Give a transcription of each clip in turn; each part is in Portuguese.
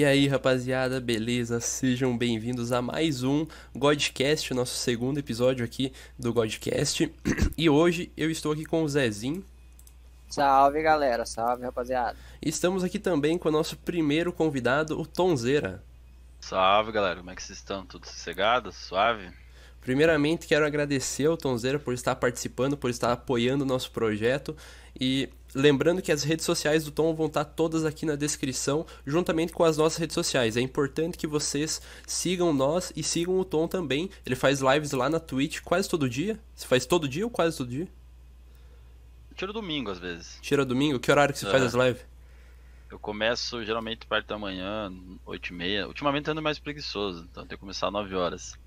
E aí, rapaziada, beleza? Sejam bem-vindos a mais um Godcast, o nosso segundo episódio aqui do Godcast. E hoje eu estou aqui com o Zezinho. Salve, galera. Salve, rapaziada. Estamos aqui também com o nosso primeiro convidado, o Tonzeira. Salve, galera. Como é que vocês estão? Tudo sossegado? Suave? Primeiramente, quero agradecer ao Tonzeira por estar participando, por estar apoiando o nosso projeto. E lembrando que as redes sociais do Tom vão estar todas aqui na descrição, juntamente com as nossas redes sociais. É importante que vocês sigam nós e sigam o Tom também. Ele faz lives lá na Twitch quase todo dia. Você faz todo dia ou quase todo dia? Tiro domingo, às vezes. Tira domingo? Que horário que você É. faz as lives? Eu começo geralmente perto da manhã, 8 e meia. Ultimamente ando mais preguiçoso, então tenho que começar às 9 horas.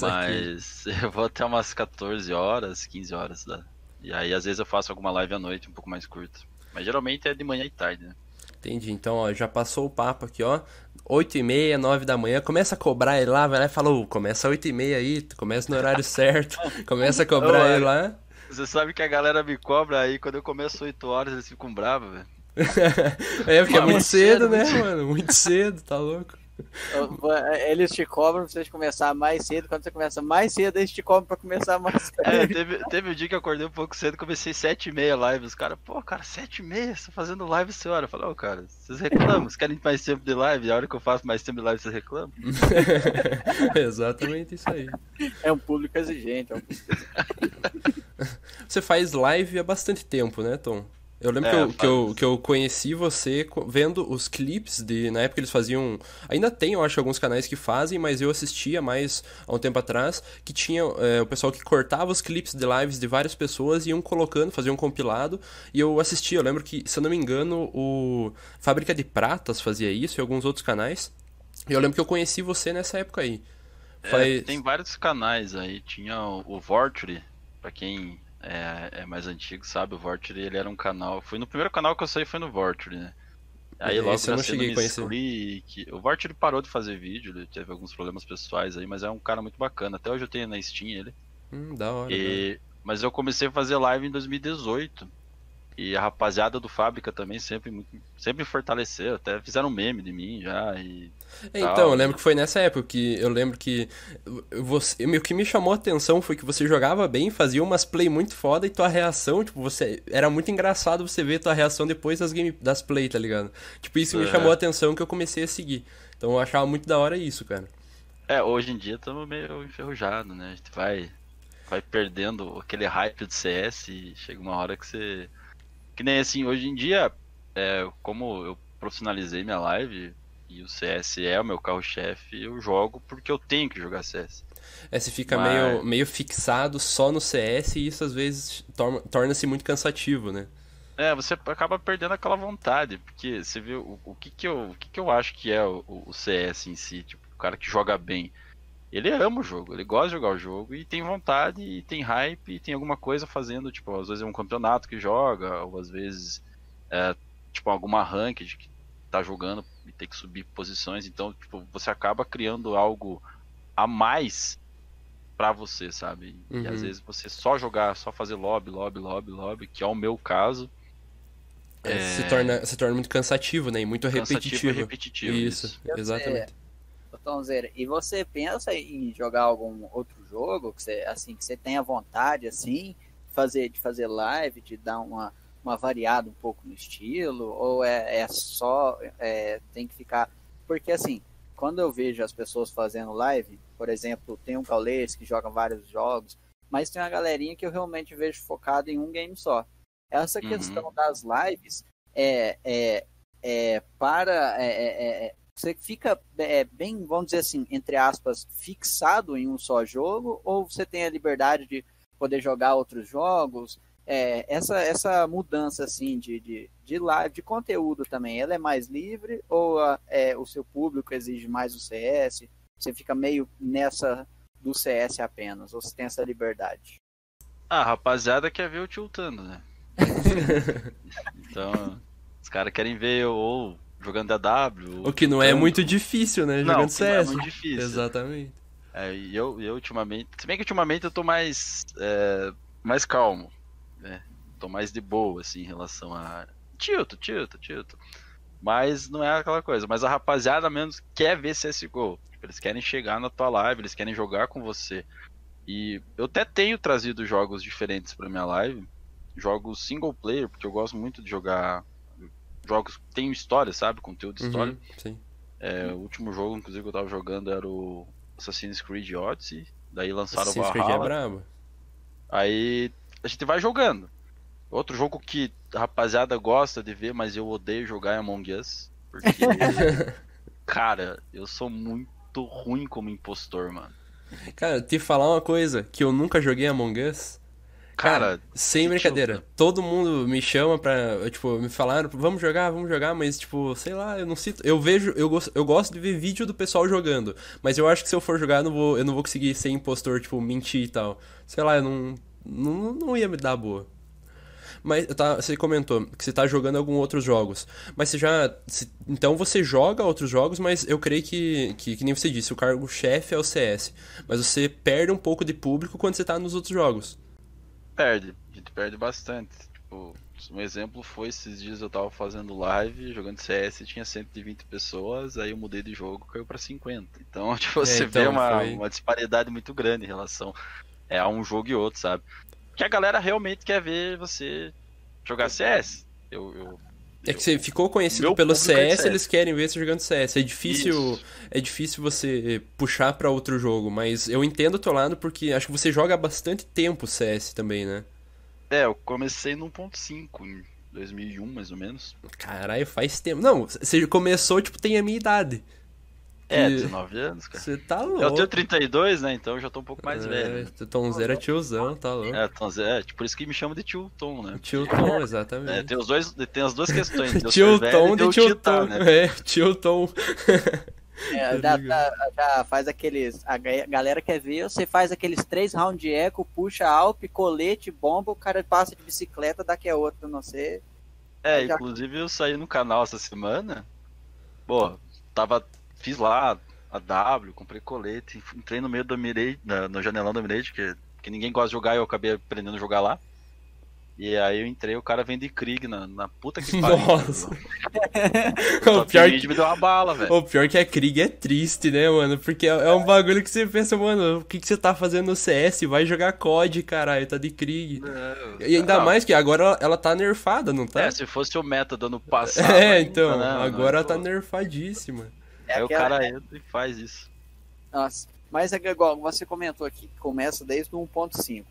Mas eu vou até umas 14 horas, 15 horas. Né? E aí às vezes eu faço alguma live à noite um pouco mais curta. Mas geralmente é de manhã e tarde, né? Entendi. Então, ó, já passou o papo aqui, ó. 8 e meia, 9 da manhã. Começa a cobrar ele lá, vai lá e fala, começa 8 e meia aí, começa no horário certo. Começa a cobrar Ô, ele lá. Você sabe que a galera me cobra aí, quando eu começo 8 horas eles ficam bravos, velho. É, porque é Mas muito cedo, cedo, né, muito mano? Muito cedo, tá louco? Eles te cobram pra você começar mais cedo. Quando você começa mais cedo, eles te cobram pra começar mais É, cedo. teve, teve um dia que eu acordei um pouco cedo, comecei 7 e meia live. Os caras, pô, cara, 7 e meia, você tá fazendo live essa hora. Eu falei, ô, cara, vocês reclamam, vocês querem mais tempo de live? A hora que eu faço mais tempo de live, vocês reclamam? Exatamente isso aí. É um público exigente. É um público... Você faz live há bastante tempo, né, Tom? Eu lembro É, que, eu, que, eu, que eu conheci você vendo os clipes de. Na época eles faziam. Ainda tem, eu acho, alguns canais que fazem, mas eu assistia mais há um tempo atrás. Que tinha é, o pessoal que cortava os clipes de lives de várias pessoas e iam colocando, fazia um compilado. E eu assistia. Eu lembro que, se eu não me engano, o Fábrica de Pratas fazia isso e alguns outros canais. E eu lembro que eu conheci você nessa época aí. É, Faz- tem vários canais aí. Tinha o, o Vorturi, pra quem é, é mais antigo sabe, o Vorturi ele era um canal. Foi no primeiro canal que eu saí, foi no Vorturi, né? Aí Esse logo eu não cheguei a conhecer. Misclick. O Vorturi parou de fazer vídeo, ele teve alguns problemas pessoais aí, mas é um cara muito bacana. Até hoje eu tenho na Steam ele. Hum, da hora. da hora. E, mas eu comecei a fazer live em 2018. E a rapaziada do Fábrica também sempre, sempre me fortaleceu. Até fizeram meme de mim já. E tal, Então, eu lembro que foi nessa época que eu lembro que você, o que me chamou a atenção foi que você jogava bem, fazia umas play muito foda e tua reação, tipo, você era muito engraçado você ver tua reação depois das game das play, tá ligado? Tipo, isso me É. chamou a atenção que eu comecei a seguir. Então, eu achava muito da hora isso, cara. É, hoje em dia estamos meio enferrujados, né? A gente vai, vai perdendo aquele hype do CS e chega uma hora que você. Que nem assim, hoje em dia, é, como eu profissionalizei minha live e o CS é o meu carro-chefe, eu jogo porque eu tenho que jogar CS. É, você fica Mas- meio, meio fixado só no CS e isso às vezes torna- torna-se muito cansativo, né? É, você acaba perdendo aquela vontade, porque você vê o, o que que eu, o que que eu acho que é o, o CS em si, tipo, o cara que joga bem. Ele ama o jogo, ele gosta de jogar o jogo e tem vontade, e tem hype, e tem alguma coisa fazendo, tipo, às vezes é um campeonato que joga, ou às vezes é, tipo, alguma ranked que tá jogando e tem que subir posições, então, tipo, você acaba criando algo a mais pra você, sabe? E Uhum. às vezes você só jogar, só fazer lobby, lobby, lobby, lobby, que é o meu caso, É, É. Se, torna, se torna muito cansativo, né? E muito cansativo repetitivo. e repetitivo. Isso, Isso. Exatamente. Ô, Tomzeira, e você pensa em jogar algum outro jogo que você, assim, que você tenha vontade, assim, fazer, de fazer live, de dar uma, uma variada um pouco no estilo? Ou é, é só, é, tem que ficar... Porque, assim, quando eu vejo as pessoas fazendo live, por exemplo, tem um Gaules que joga vários jogos, mas tem uma galerinha que eu realmente vejo focado em um game só. Essa Uhum. questão das lives é, é, é para... é, é, é, você fica é, bem, vamos dizer assim, entre aspas, fixado em um só jogo, ou você tem a liberdade de poder jogar outros jogos? É, essa, essa mudança assim de, de, de live, de conteúdo também, ela é mais livre ou a- é, o seu público exige mais o CS? Você fica meio nessa do CS apenas, ou você tem essa liberdade? Ah, a rapaziada quer ver eu tiltando, né? então, os caras querem ver eu ou jogando AW. O que não é muito difícil, né? Não, Jogando que não é CS. muito difícil. Exatamente. É, e eu, eu ultimamente. Se bem que ultimamente eu tô mais. é, mais calmo. Né? Tô mais de boa, assim, em relação a. Tilto, tilto, tilto. Mas não é aquela coisa. Mas a rapaziada menos quer ver CSGO. Tipo, eles querem chegar na tua live, eles querem jogar com você. E eu até tenho trazido jogos diferentes pra minha live. Jogos single player, porque eu gosto muito de jogar jogos que tem história, sabe? Conteúdo de história. Uhum, sim. É, o último jogo, inclusive, que eu tava jogando era o Assassin's Creed Odyssey. Daí lançaram o Assassin's Creed é brabo. Aí a gente vai jogando. Outro jogo que a rapaziada gosta de ver, mas eu odeio jogar é Among Us. Porque, cara, eu sou muito ruim como impostor, mano. Cara, te falar uma coisa, que eu nunca joguei Among Us. Cara, sem que brincadeira. Todo mundo me chama pra, tipo, me falaram, vamos jogar, vamos jogar, mas, tipo, sei lá, eu não sinto. Eu vejo, eu gosto, eu gosto de ver vídeo do pessoal jogando. Mas eu acho que se eu for jogar, eu não vou, eu não vou conseguir ser impostor, tipo, mentir e tal. Sei lá, eu não. Não, não ia me dar boa. Mas tá, você comentou que você tá jogando alguns outros jogos. Mas você já. se- então você joga outros jogos, mas eu creio que, que, que nem você disse, o cargo-chefe é o CS. Mas você perde um pouco de público quando você tá nos outros jogos. Perde. A gente perde bastante. Tipo, um exemplo foi esses dias eu tava fazendo live, jogando CS, tinha 120 pessoas, aí eu mudei de jogo, caiu pra 50. Então, tipo, você então, vê uma, foi- uma disparidade muito grande em relação é, a um jogo e outro, sabe? Que a galera realmente quer ver você jogar CS. Eu, eu, É que você ficou conhecido Meu pelo público é CS, CS. eles querem ver você jogando CS. É difícil, Isso. é difícil você puxar pra outro jogo, mas eu entendo o teu lado porque acho que você joga há bastante tempo CS também, né? É, eu comecei no 1.5 em 2001, mais ou menos. Caralho, faz tempo. Não, você começou, tipo, tem a minha idade. É, Que- 19 anos, cara. Você tá louco. Eu tenho 32, né? Então eu já tô um pouco mais velho. né? É, Tom Zero é tiozão, tá louco. É, então, é, por isso que me chamam de tio Tom, né? Tio Tom, É, exatamente. tem, os dois, tem as duas questões. Tio Tom e de tio Tom. né? É, tio Tom. É, Tá já, ligado. já- já faz aqueles. A ga- galera quer ver, você faz aqueles três rounds de eco, puxa alp, colete, bomba, o cara passa de bicicleta, daqui a outro, não sei. É, Já- inclusive eu saí no canal essa semana. Pô, tava. Fiz lá a W, comprei colete, entrei no meio do Mirage, na- no janelão do Mirage, que, que ninguém gosta de jogar e eu acabei aprendendo a jogar lá. E aí eu entrei, o cara vem de Krieg na, na puta que pariu. Nossa. O, pior que que, me deu uma bala, velho. o pior que a Krieg é triste, né, mano? Porque é é um bagulho que você pensa, mano, o que, que você tá fazendo no CS? Vai jogar COD, caralho, tá de Krieg. E ainda Não, mais que agora ela, ela tá nerfada, não tá? É, se fosse o meta do ano passado. É, então, né, mano? agora ela tá nerfadíssima. É Aí o aquela- cara entra e faz isso. Nossa, mas é igual você comentou aqui que começa desde o 1.5.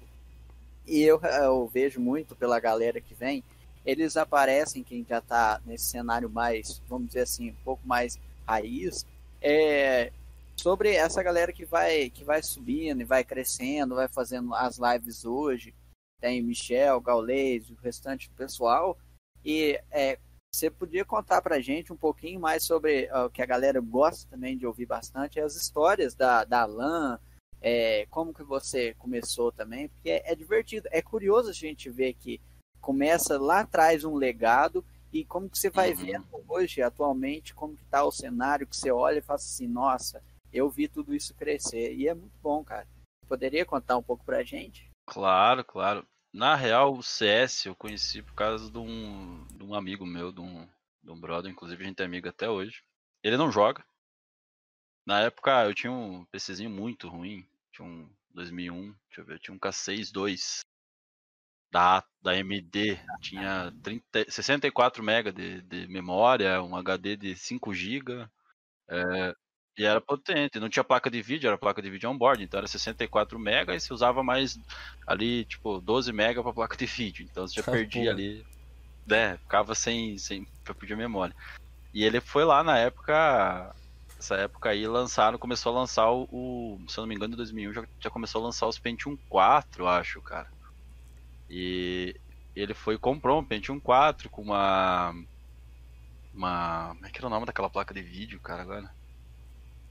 E eu, eu vejo muito pela galera que vem, eles aparecem, quem já tá nesse cenário mais, vamos dizer assim, um pouco mais raiz, é, sobre essa galera que vai, que vai subindo e vai crescendo, vai fazendo as lives hoje. Tem Michel, Gaulês, o restante do pessoal. E é, você podia contar pra gente um pouquinho mais sobre ah, o que a galera gosta também de ouvir bastante, as histórias da, da LAN, é, como que você começou também, porque é, é divertido, é curioso a gente ver que começa lá atrás um legado e como que você vai Uhum. vendo hoje, atualmente, como que tá o cenário, que você olha e fala assim, nossa, eu vi tudo isso crescer, e é muito bom, cara. Poderia contar um pouco pra gente? Claro, claro. Na real, o CS eu conheci por causa de um, de um amigo meu, de um, de um brother, inclusive a gente é amigo até hoje. Ele não joga. Na época eu tinha um PCzinho muito ruim, tinha um 2001, deixa eu ver, eu tinha um K6-2 da, da AMD, tinha 30, 64 MB de, de memória, um HD de 5 GB, é, e era potente, não tinha placa de vídeo, era placa de vídeo on-board, então era 64 MB e você usava mais ali, tipo, 12 MB para placa de vídeo, então você já Ah, perdia ali, né, ficava sem, sem pedir memória. E ele foi lá na época, essa época aí, lançaram, começou a lançar o, o- se eu não me engano, em 2001 já, já começou a lançar os Pentium 4, eu acho, cara. E ele foi e comprou um Pentium 4 com uma. Uma. Como é que era o nome daquela placa de vídeo, cara, agora?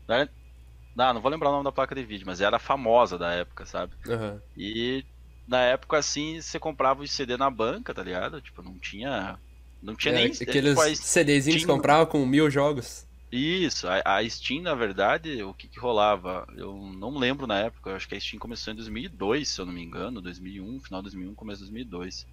Não, era- não, vou lembrar o nome da placa de vídeo, mas era famosa da época, sabe? Aham. E na época assim, você comprava o CD na banca, tá ligado? Tipo, não tinha. Não tinha É, nem. aqueles tipo, CDzinhos que comprava com mil jogos. Isso, a, a Steam, na verdade, o que, que rolava? Eu não lembro na época, eu acho que a Steam começou em 2002, se eu não me engano, 2001, final de 2001, começo de 2002.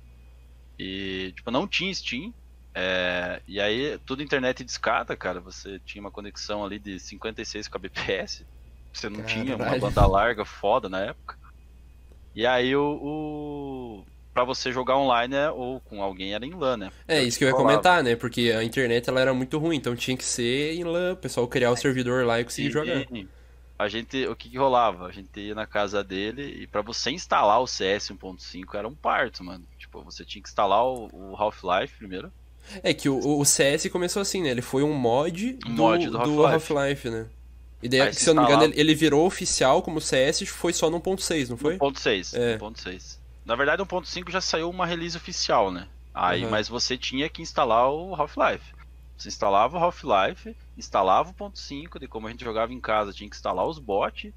E, tipo, não tinha Steam, É, e aí, tudo internet de escada, cara. Você tinha uma conexão ali de 56 kbps. Você não Caralho. tinha uma banda larga foda na época. E aí o. o pra você jogar online é, ou com alguém era em LAN, né? É, isso que eu ia comentar, né? Porque a internet ela era muito ruim, então tinha que ser em LAN, o pessoal criar o servidor lá e conseguir E- jogar. e A gente, o que, que rolava? A gente ia na casa dele e pra você instalar o CS 1.5 era um parto, mano. Tipo, você tinha que instalar o, o Half-Life primeiro. É que o, o CS começou assim, né? Ele foi um mod do, Um mod do do Half-Life. Half-Life, né? E daí, Aí se se eu não me engano, ele, ele virou oficial como CS, foi só no 1.6, não foi? 1.6. É. 1.6. Na verdade, 1.5 já saiu uma release oficial, né? Aí, Uhum. mas você tinha que instalar o Half-Life. Você instalava o Half-Life, instalava o 1.5, de como a gente jogava em casa, tinha que instalar os bots.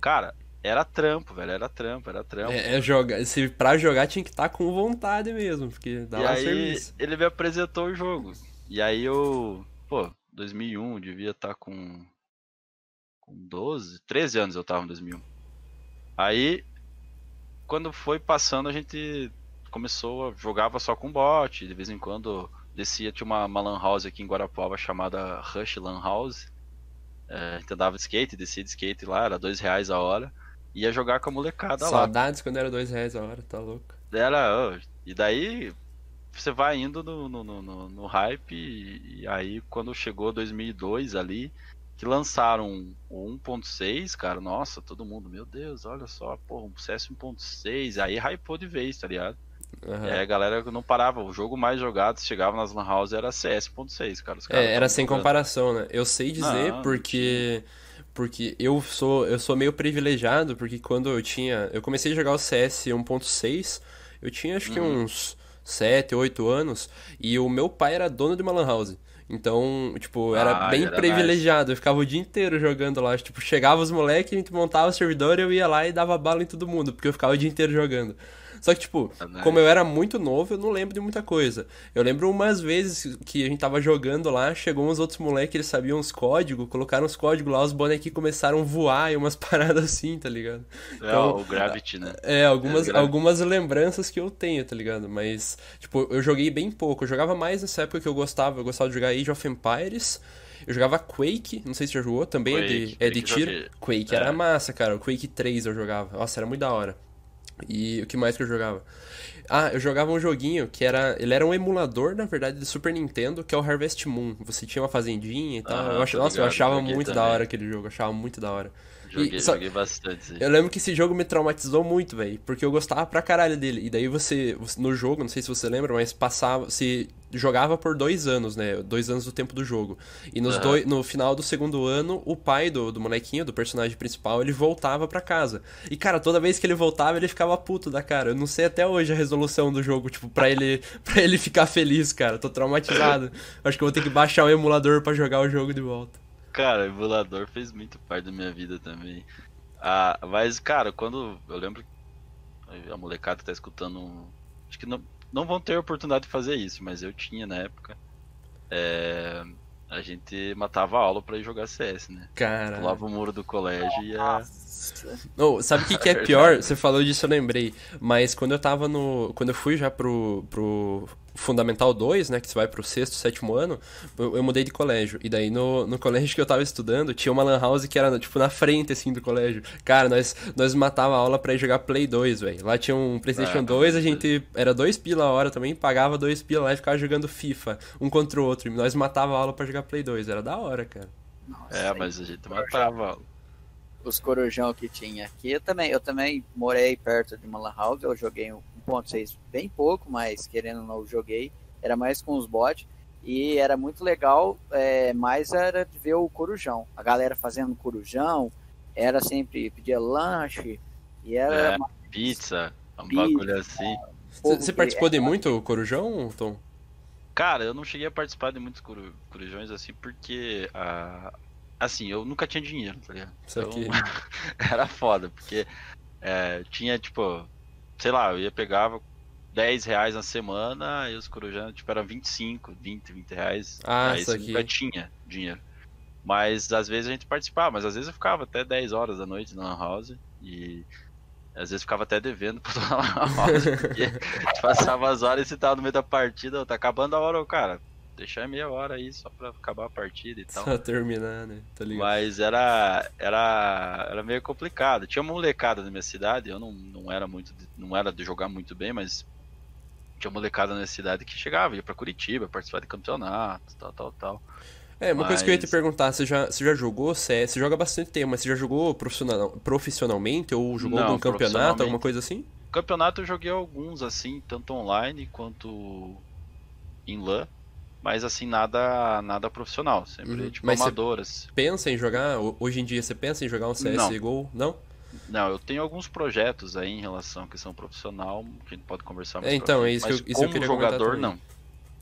Cara, era trampo, velho, era trampo, era trampo. É, é jogar, se pra jogar tinha que estar com vontade mesmo, porque dá e aí serviço. ele me apresentou o jogo. E aí eu, pô, 2001, devia estar com com 12, 13 anos eu tava em 2001. Aí quando foi passando a gente começou a jogava só com bot, de vez em quando descia tinha uma, uma lan house aqui em Guarapuava chamada Rush Lan House. É, a gente andava de skate, descia de skate lá, era dois reais a hora. Ia jogar com a molecada lá. Saudades quando era dois reais a hora, tá louco. Era, e daí você vai indo no, no, no, no- hype e, e aí quando chegou 2002 ali, que lançaram o 1.6, cara, nossa, todo mundo, meu Deus, olha só, porra, um CS 1.6, aí hypou de vez, tá ligado? E aí a galera não parava, o jogo mais jogado, chegava nas lan house era CS 1.6, cara. Os caras É, era sem jogando. comparação, né? Eu sei dizer Não, não porque eu sou eu sou meio privilegiado porque quando eu tinha, eu comecei a jogar o CS 1.6, eu tinha acho que Uhum. uns 7, 8 anos e o meu pai era dono de uma lan house. Então, tipo, era Ah, bem era privilegiado. Eu ficava o dia inteiro jogando lá. Tipo, chegava os moleques, a gente montava o servidor, eu ia lá e dava bala em todo mundo, porque eu ficava o dia inteiro jogando. Só que, tipo, Ah, nice. como eu era muito novo, eu não lembro de muita coisa. Eu lembro umas vezes que a gente tava jogando lá, chegou uns outros moleques, eles sabiam os códigos, colocaram os códigos lá, os bonequinhos começaram a voar e umas paradas assim, tá ligado? É, Então, o Gravity, né? É, algumas, É, algumas lembranças que eu tenho, tá ligado? Mas, tipo, eu joguei bem pouco. Eu jogava mais nessa época que eu gostava. Eu gostava de jogar Age of Empires. Eu jogava Quake, não sei se você já jogou, também é de, Quake, é de Quake tiro. joguei. Quake É. era massa, cara. O Quake 3 eu jogava. Nossa, era muito da hora. E o que mais que eu jogava? Ah, eu jogava um joguinho que era. Ele era um emulador, na verdade, de Super Nintendo, que é o Harvest Moon. Você tinha uma fazendinha e tal. Aham, eu ach... Nossa, eu ligado, achava joguei muito da também. hora aquele jogo, eu achava muito da hora. Joguei, só- joguei bastante. sim. Eu lembro que esse jogo me traumatizou muito, velho, porque eu gostava pra caralho dele. E daí você, no jogo, não sei se você lembra, mas passava, se jogava por dois anos, né? Dois anos do tempo do jogo. E nos Aham. doi- no final do segundo ano, o pai do, do molequinho, do personagem principal, ele voltava pra casa. E, cara, toda vez que ele voltava, ele ficava puto da cara. Eu não sei até hoje a resolução do jogo, tipo, pra ele, pra ele ficar feliz, cara. Tô traumatizado. Acho que eu vou ter que baixar o emulador pra jogar o jogo de volta. Cara, o emulador fez muito parte da minha vida também. Ah, mas, cara, quando. Eu lembro. que A molecada que tá escutando. Acho que não, não vão ter oportunidade de fazer isso, mas eu tinha na época. É, a gente matava a aula pra ir jogar CS, né? Cara. Pulava o muro do colégio e ia. Oh, sabe o que, que é pior? Você falou disso, eu lembrei. Mas quando eu tava no. Quando eu fui já pro, pro Fundamental 2, né? Que você vai pro sexto, sétimo ano, eu, eu mudei de colégio. E daí no, no colégio que eu tava estudando, tinha uma Lan House que era, tipo, na frente, assim, do colégio. Cara, nós, nós matava a aula pra ir jogar Play 2, velho. Lá tinha um PlayStation Ah, 2, a gente. Era dois pila a hora também, pagava dois pila lá e ficava jogando FIFA, um contra o outro. E nós matava a aula pra jogar Play 2. Era da hora, cara. Nossa, É, mas a gente matava a aula. os corujão que tinha aqui. Eu também, eu também morei perto de uma lan house, eu joguei um 1.6 bem pouco, mas querendo ou não joguei, era mais com os bots e era muito legal, é, mas era de ver o corujão, a galera fazendo corujão, era sempre pedia lanche e era É. Pizza, um Pizza. bagulho assim. Você participou de muito, Corujão, Tom? Cara, eu não cheguei a participar de muitos coru- corujões assim, porque. ah, assim, eu nunca tinha dinheiro, tá ligado? Isso aqui. era foda, porque é, tinha, tipo, sei lá, eu ia pegava 10 reais na semana e os corujões, tipo, era 25, 20, 20 reais. Ah, aí isso aqui. nunca tinha dinheiro. Mas às vezes a gente participava, mas às vezes eu ficava até 10 horas da noite na Lan house e Às vezes ficava até devendo pra uma pausa, porque passava as horas e você tava no meio da partida, tá acabando a hora, cara. Deixar meia hora aí só pra acabar a partida e tal. Só terminar, né? Tá ligado? Mas era, era, era meio complicado. Tinha uma molecada na minha cidade, eu não, não era muito, não era de jogar muito bem, mas tinha uma molecada na minha cidade que chegava, ia pra Curitiba, participar de campeonato, tal, tal, tal. É, uma coisa que eu ia te Mas- perguntar, você já, você já jogou CS? Você joga bastante tempo, mas você já jogou profissional, profissionalmente ou jogou Não, algum campeonato, alguma coisa assim? Campeonato eu joguei alguns, assim, tanto online quanto em LAN, mas assim, nada nada profissional, sempre Uhum. tipo Mas você- amadoras. Pensa em jogar? Ho- Hoje em dia você pensa em jogar um CSGO? Não? Não, eu tenho alguns projetos aí em relação à questão profissional, que a gente pode conversar mais É, então, é isso que mas eu- isso eu como queria comentar jogador, não.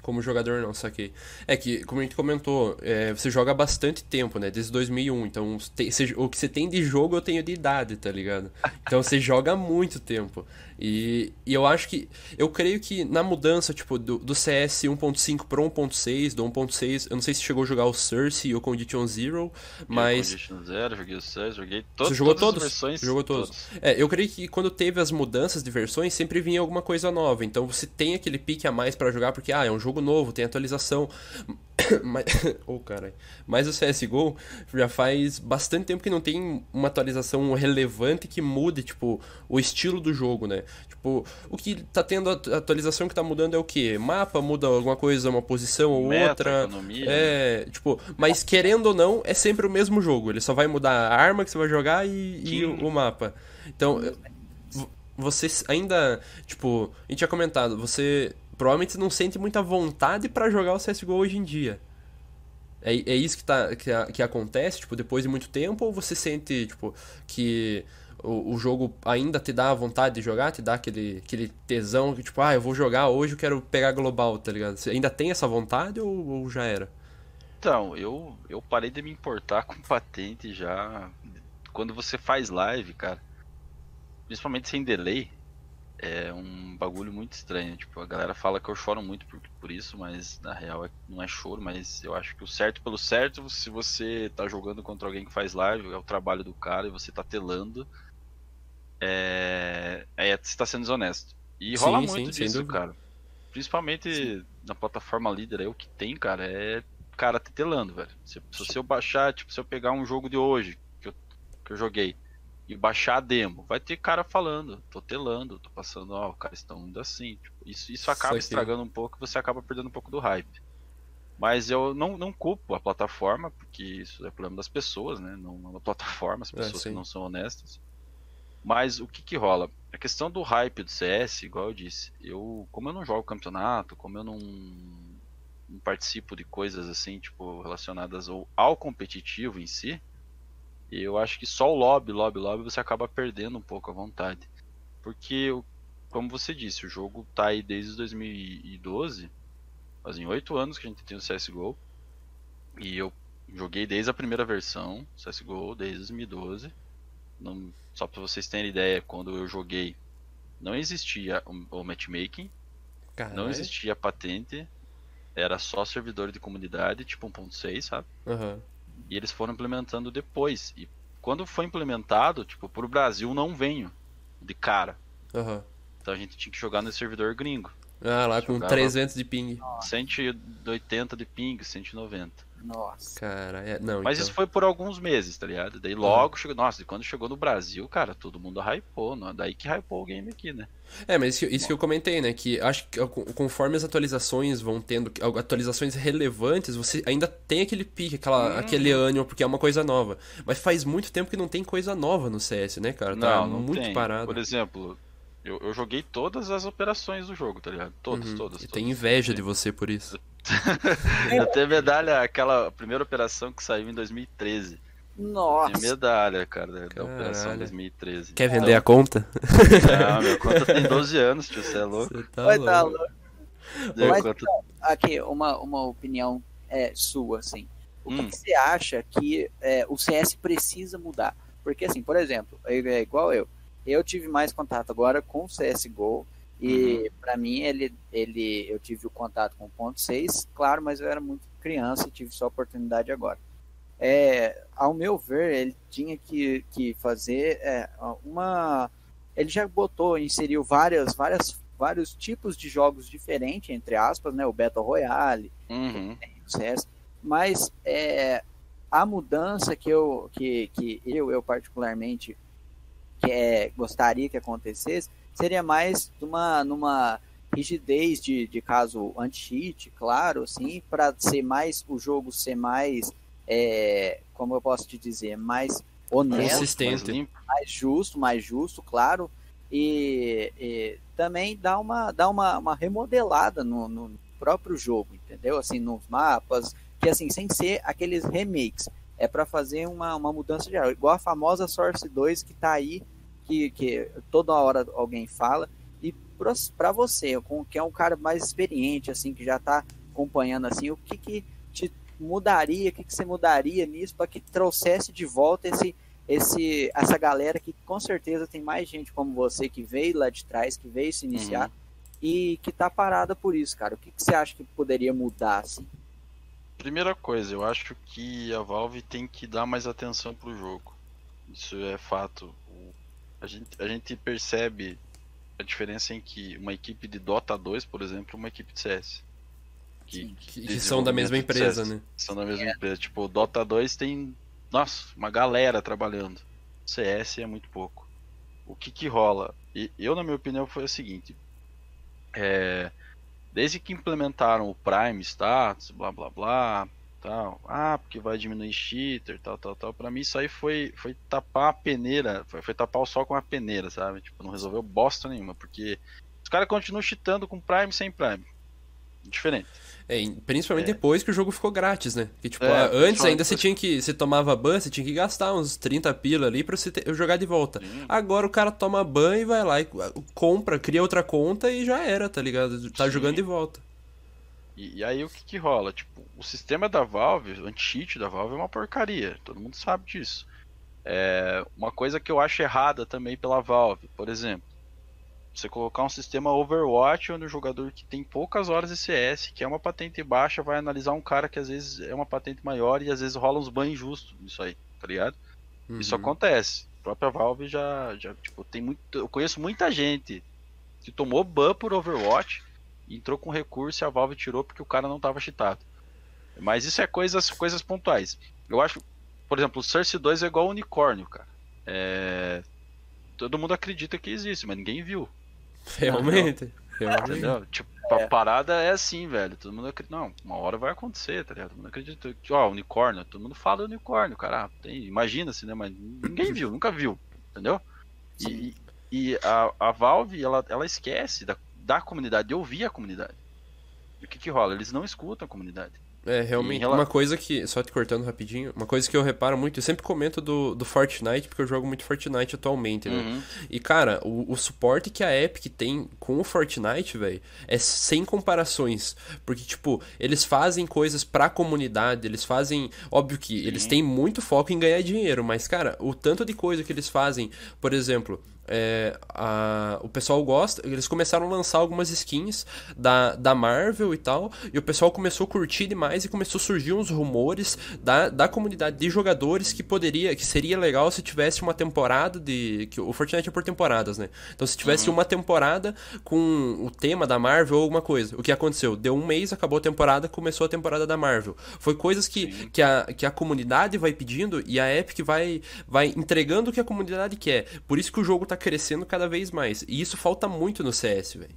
Como jogador não, saquei. É que, como a gente comentou, é, você joga há bastante tempo, né? Desde 2001. Então, você- o que você tem de jogo eu tenho de idade, tá ligado? Então, você joga há muito tempo. E, e eu acho que... Eu creio que na mudança, tipo, do, do CS 1.5 pro 1.6, do 1.6... Eu não sei se chegou a jogar o Source ou o Condition Zero, mas... Joguei Condition Zero, joguei o 6, joguei to Você jogou todas todos? as versões. Jogou todos. É, eu creio que quando teve as mudanças de versões, sempre vinha alguma coisa nova. Então você tem aquele pique a mais pra jogar, porque, ah, é um jogo novo, tem atualização. Mas, oh, caralho. Mas o CSGO já faz bastante tempo que não tem uma atualização relevante que mude, tipo, o estilo do jogo, né? Tipo, o que tá tendo a atualização que tá mudando é o quê? Mapa muda alguma coisa, uma posição ou Meta, outra. economia. É, tipo, mas querendo ou não, é sempre o mesmo jogo. Ele só vai mudar a arma que você vai jogar e, e o, o mapa. Então, você ainda, tipo, a gente tinha comentado, você provavelmente não sente muita vontade pra jogar o CSGO hoje em dia. É, é isso que, tá, que, que acontece, tipo, depois de muito tempo, ou você sente, tipo, que o, o jogo ainda te dá a vontade de jogar, te dá aquele, aquele tesão que, tipo, ah, eu vou jogar hoje, eu quero pegar global, tá ligado? Você ainda tem essa vontade ou, ou já era? Então, eu, eu parei de me importar com patente já. Quando você faz live, cara, principalmente sem delay, é um bagulho muito estranho. Tipo, a galera fala que eu choro muito por, por isso, mas na real é- não é choro, mas eu acho que o certo pelo certo, se você tá jogando contra alguém que faz live, é o trabalho do cara e você tá telando, é, é você tá sendo desonesto. E rola Sim, muito sim, disso, cara. Principalmente na plataforma líder aí, o que tem, cara, é cara te telando, velho. Se, se eu baixar, tipo, se eu pegar um jogo de hoje que eu, que eu joguei e baixar a demo, vai ter cara falando, tô telando, tô passando, ó, os caras estão indo assim. Tipo, isso, isso acaba estragando um pouco, você acaba perdendo um pouco do hype. Mas eu não, não culpo a plataforma, porque isso é problema das pessoas, né? Não, não da plataforma, as É, pessoas que sim. não são honestas. Mas o que que rola? A questão do hype do CS, igual eu disse, eu, como eu não jogo campeonato, como eu não, não participo de coisas assim, tipo, relacionadas ao, ao competitivo em si, eu acho que só o lobby, lobby, lobby você acaba perdendo um pouco a vontade. Porque, como você disse, o jogo tá aí desde 2012, fazem oito anos que a gente tem o CSGO, e eu joguei desde a primeira versão, CSGO, desde 2012. Não, só pra vocês terem ideia, quando eu joguei, não existia o, o matchmaking, não Caralho. existia patente, era só servidor de comunidade, tipo 1.6, sabe? Aham. E eles foram implementando depois. E quando foi implementado, tipo, pro Brasil não venho de cara. Aham. Então a gente tinha que jogar no servidor gringo. Ah, lá com Jogava- 300 de ping. 180 de ping, 190. Nossa. Cara, é, não, Mas então... isso foi por alguns meses, tá ligado? Daí logo chegou. Nossa, e quando chegou no Brasil, cara, todo mundo hypou. Não? é Daí que hypou o game aqui, né? É, mas isso, isso que eu comentei, né? Que acho que co- conforme as atualizações vão tendo, atualizações relevantes, você ainda tem aquele pique, aquela, Hum. aquele ânimo, porque é uma coisa nova. Mas faz muito tempo que não tem coisa nova no CS, né, cara? Tá não, não muito tem. parado. Por exemplo, eu, eu joguei todas as operações do jogo, tá ligado? Todas, Uhum. todas. E todas. tem inveja de você por isso. Eu tenho medalha, aquela primeira operação que saiu em 2013. Tem Nossa. medalha, cara, da, da operação Caralho. 2013. Quer vender a conta? Não, minha conta tem 12 anos, tio, você é louco. Você tá Vai dar louco. louco. Minha Mas- conta- Aqui, uma, uma opinião é, sua, assim. O que Hum. que, você acha que é, o CS precisa mudar? Porque, assim, por exemplo, é igual eu. Eu tive mais contato agora com o CSGO. E pra mim, ele, ele, eu tive o contato com o ponto 6, claro, mas eu era muito criança e tive só oportunidade agora. É, ao meu ver, ele tinha que, que fazer é, uma, ele já botou, inseriu várias, várias, vários tipos de jogos diferentes, entre aspas, né? O Battle Royale, Uhum. o CS, mas é, a mudança que eu, que, que eu, eu particularmente que é, gostaria que acontecesse seria mais numa, numa rigidez de, de caso anti-cheat, claro, assim, para ser mais o jogo ser mais, é, como eu posso te dizer, mais honesto, Consistente. Mais mais justo, mais justo, claro, e, e também dá uma, dá uma, uma remodelada no, no próprio jogo, entendeu? Assim, nos mapas, que assim, sem ser aqueles remakes, é para fazer uma, uma mudança geral, igual a famosa Source 2 que tá aí, que, que toda hora alguém fala, e para você, com que é um cara mais experiente, assim, que já tá acompanhando, assim, o que que te mudaria, o que que você mudaria nisso para que trouxesse de volta esse esse, essa galera que com certeza tem mais gente como você que veio lá de trás, que veio se iniciar e que tá parada por isso, cara. O que, que você acha que poderia mudar, assim? Primeira coisa, eu acho que a Valve tem que dar mais atenção pro jogo. Isso é fato. A gente, a gente percebe a diferença em que uma equipe de Dota 2, por exemplo, e uma equipe de CS. Sim. Que, que são da mesma empresa, CS. né? São da mesma empresa. Tipo, o Dota 2 tem, nossa, uma galera trabalhando. CS é muito pouco. O que que rola? E eu, na minha opinião, foi o seguinte. É, desde que implementaram o Prime Status, blá blá blá, tal. Ah, porque vai diminuir cheater, tal, tal, tal. Pra mim isso aí foi, foi tapar a peneira, foi, foi tapar o sol com a peneira, sabe? Tipo, não resolveu bosta nenhuma, porque os caras continuam cheatando com Prime e sem Prime. Diferente. É, principalmente É. depois que o jogo ficou grátis, né? Que, tipo, É, antes ainda você tinha que. Você tomava ban, você tinha que gastar uns 30 pila ali pra você ter- jogar de volta. Sim. Agora o cara toma ban e vai lá e ah, compra, cria outra conta e já era, tá ligado? Tá Sim. jogando de volta. E, e aí o que que rola? Tipo, o sistema da Valve, o anti-cheat da Valve é uma porcaria. Todo mundo sabe disso. É, uma coisa que eu acho errada também pela Valve, por exemplo, você colocar um sistema Overwatch onde o jogador que tem poucas horas de CS, que é uma patente baixa, vai analisar um cara que às vezes é uma patente maior e às vezes rola uns ban injustos nisso aí, tá ligado? Isso Uhum. acontece. A própria Valve já, já tipo, tem muito. Eu conheço muita gente que tomou ban por Overwatch, entrou com recurso e a Valve tirou porque o cara não tava cheatado. Mas isso é coisas, coisas pontuais. Eu acho, por exemplo, o Source 2 é igual o unicórnio, cara. É, Todo mundo acredita que existe, mas ninguém viu. Realmente. Realmente. Entendeu? Tipo, a parada é assim, velho. Todo mundo acredita. Não, uma hora vai acontecer, tá ligado? Todo mundo acredita que, ó, unicórnio, todo mundo fala unicórnio, cara. Ah, tem, imagina-se, né? Mas ninguém viu, nunca viu, entendeu? E, e a, a Valve, ela, ela esquece da, da comunidade, de ouvir a comunidade. E o que que rola? Eles não escutam a comunidade. É, realmente. Uma coisa que, só te cortando rapidinho, uma coisa que eu reparo muito, eu sempre comento do, do Fortnite, porque eu jogo muito Fortnite atualmente, né? Uhum. E, cara, o, o suporte que a Epic tem com o Fortnite, velho, é sem comparações. Porque, tipo, eles fazem coisas pra comunidade, eles fazem. Óbvio que Sim. eles têm muito foco em ganhar dinheiro, mas, cara, o tanto de coisa que eles fazem, por exemplo. É, a- o pessoal gosta, eles começaram a lançar algumas skins da, da Marvel e tal, e o pessoal começou a curtir demais e começou a surgir uns rumores da, da comunidade de jogadores que poderia, que seria legal se tivesse uma temporada de. que O Fortnite é por temporadas, né? Então se tivesse uma temporada com o tema da Marvel ou alguma coisa. O que aconteceu? Deu um mês, acabou a temporada, começou a temporada da Marvel. Foi coisas que, Sim. que, a, que a comunidade vai pedindo e a Epic vai, vai entregando o que a comunidade quer. Por isso que o jogo tá crescendo cada vez mais. E isso falta muito no CS, velho.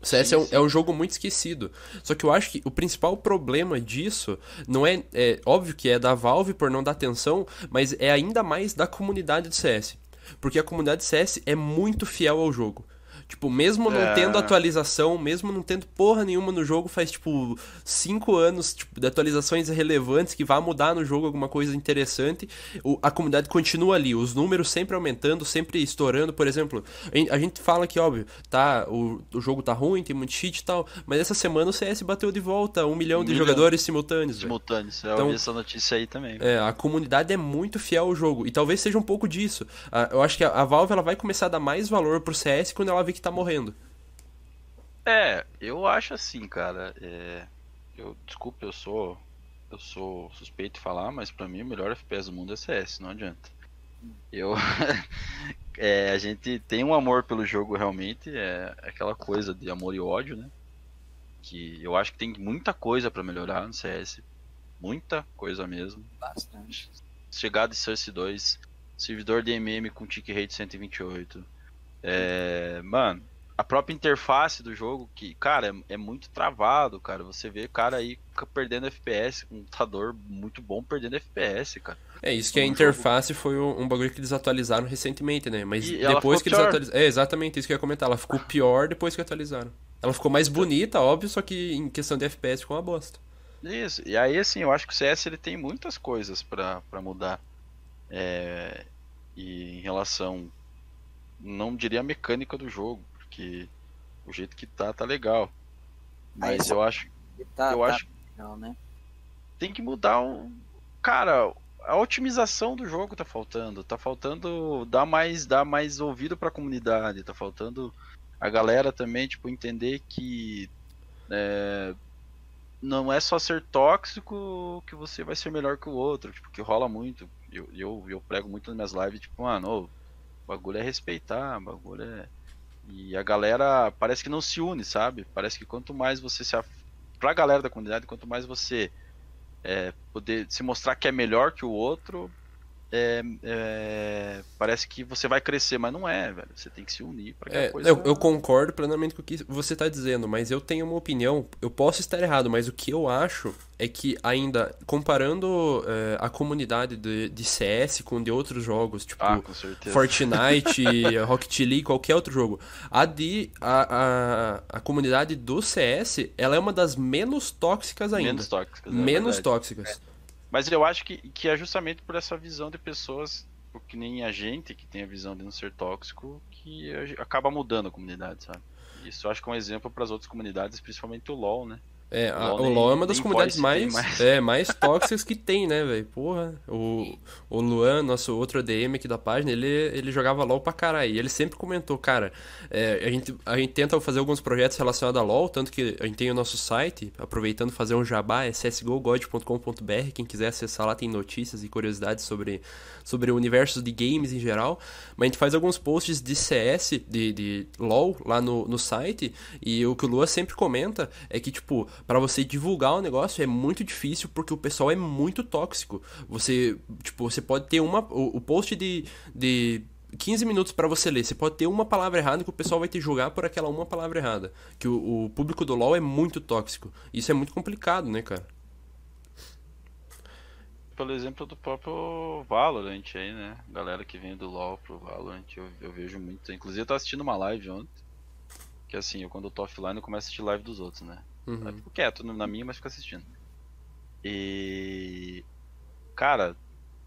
O CS é, um, é um jogo muito esquecido. Só que eu acho que o principal problema disso não é, é. Óbvio que é da Valve por não dar atenção, mas é ainda mais da comunidade do CS. Porque a comunidade do CS é muito fiel ao jogo. Tipo, mesmo não É. tendo atualização, mesmo não tendo porra nenhuma no jogo, faz tipo 5 anos tipo, de atualizações relevantes que vai mudar no jogo alguma coisa interessante, o- a comunidade continua ali, os números sempre aumentando, sempre estourando. Por exemplo, a gente- a fala que, óbvio, tá, o, o jogo tá ruim, tem muito cheat e tal, mas essa semana o CS bateu de volta um milhão de milhão. jogadores simultâneos. Simultâneos. Eu Então- ouvi essa notícia aí também. É, a comunidade é muito fiel ao jogo. E talvez seja um pouco disso. Ah, eu acho que a, a Valve ela vai começar a dar mais valor pro CS quando ela vê que tá morrendo. É, eu acho assim, cara. É, eu desculpa, eu sou eu sou suspeito de falar, mas pra mim o melhor FPS do mundo é CS, não adianta. Eu é, a gente tem um amor pelo jogo realmente, é aquela coisa de amor e ódio, né? Que eu acho que tem muita coisa para melhorar no CS. Muita coisa mesmo. Bastante. Chegada de Source 2, servidor DMM com tick rate 128. É, mano, a própria interface do jogo, que, cara, é, é, muito travado, cara. Você vê cara aí perdendo FPS, um computador muito bom perdendo FPS, cara. É, isso que um a interface jogo... foi um, um, bagulho que eles atualizaram recentemente, né? Mas e depois que eles atualizaram. É, exatamente isso que eu ia comentar. Ela ficou pior depois que atualizaram. Ela ficou mais bonita, óbvio, só que em questão de FPS ficou uma bosta. Isso, e aí assim, eu acho que o CS ele tem muitas coisas para mudar. É... E em relação. Não diria a mecânica do jogo porque o jeito que tá, tá legal. Mas eu acho. Tá, eu tá acho. Legal, né? Tem que mudar um. Cara, a otimização do jogo tá faltando. Tá faltando dar mais, dar mais ouvido pra comunidade. Tá faltando a galera também, tipo, entender que. É, não é só ser tóxico que você vai ser melhor que o outro. Tipo, que rola muito. Eu, eu, eu prego muito nas minhas lives, tipo, mano, o bagulho é respeitar, o bagulho é e a galera parece que não se une, sabe? Parece que quanto mais você se. Af... Pra galera da comunidade, quanto mais você é, poder se mostrar que é melhor que o outro, é, é, parece que você vai crescer, mas não é, velho. Você tem que se unir para é, coisa. Eu, eu, concordo plenamente com o que você está dizendo, mas eu tenho uma opinião. Eu posso estar errado, mas o que eu acho é que ainda comparando é, a comunidade de, de, CS com de outros jogos, tipo ah, Fortnite, Rocket League, qualquer outro jogo, a de a, a, a, comunidade do CS, ela é uma das menos tóxicas ainda. Menos tóxicas. É menos tóxicas. Mas eu acho que, que é justamente por essa visão de pessoas, que nem a gente, que tem a visão de não ser tóxico, que acaba mudando a comunidade, sabe? Isso eu acho que é um exemplo para as outras comunidades, principalmente o LoL, né? É, a, o LoL é uma das comunidades mais, mais, É, mais tóxicas que tem, né, velho? Porra, o, o Luan, nosso outro ADM aqui da página, ele, ele jogava LoL pra caralho. E ele sempre comentou, cara, é, a, gente, a gente tenta fazer alguns projetos relacionados a LoL, tanto que a gente tem o nosso site, aproveitando fazer um jabá, é csgogod.com.br, quem quiser acessar lá tem notícias e curiosidades sobre, sobre o universo de games em geral. Mas a gente faz alguns posts de CS, de, de LoL, lá no, no site, e o que o Luan sempre comenta é que, tipo, para você divulgar o negócio é muito difícil porque o pessoal é muito tóxico. Você, tipo, você pode ter uma o, o post de, de 15 minutos para você ler. Você pode ter uma palavra errada que o pessoal vai te julgar por aquela uma palavra errada. Que o, o público do LoL é muito tóxico. Isso é muito complicado, né, cara? Pelo exemplo do próprio Valorant aí, né? Galera que vem do LoL pro Valorant, eu, eu vejo muito. Inclusive eu tô assistindo uma live ontem. Que assim, eu quando eu tô offline eu começo a assistir live dos outros, né? Uhum. Eu fico quieto na minha, mas fico assistindo. E. Cara,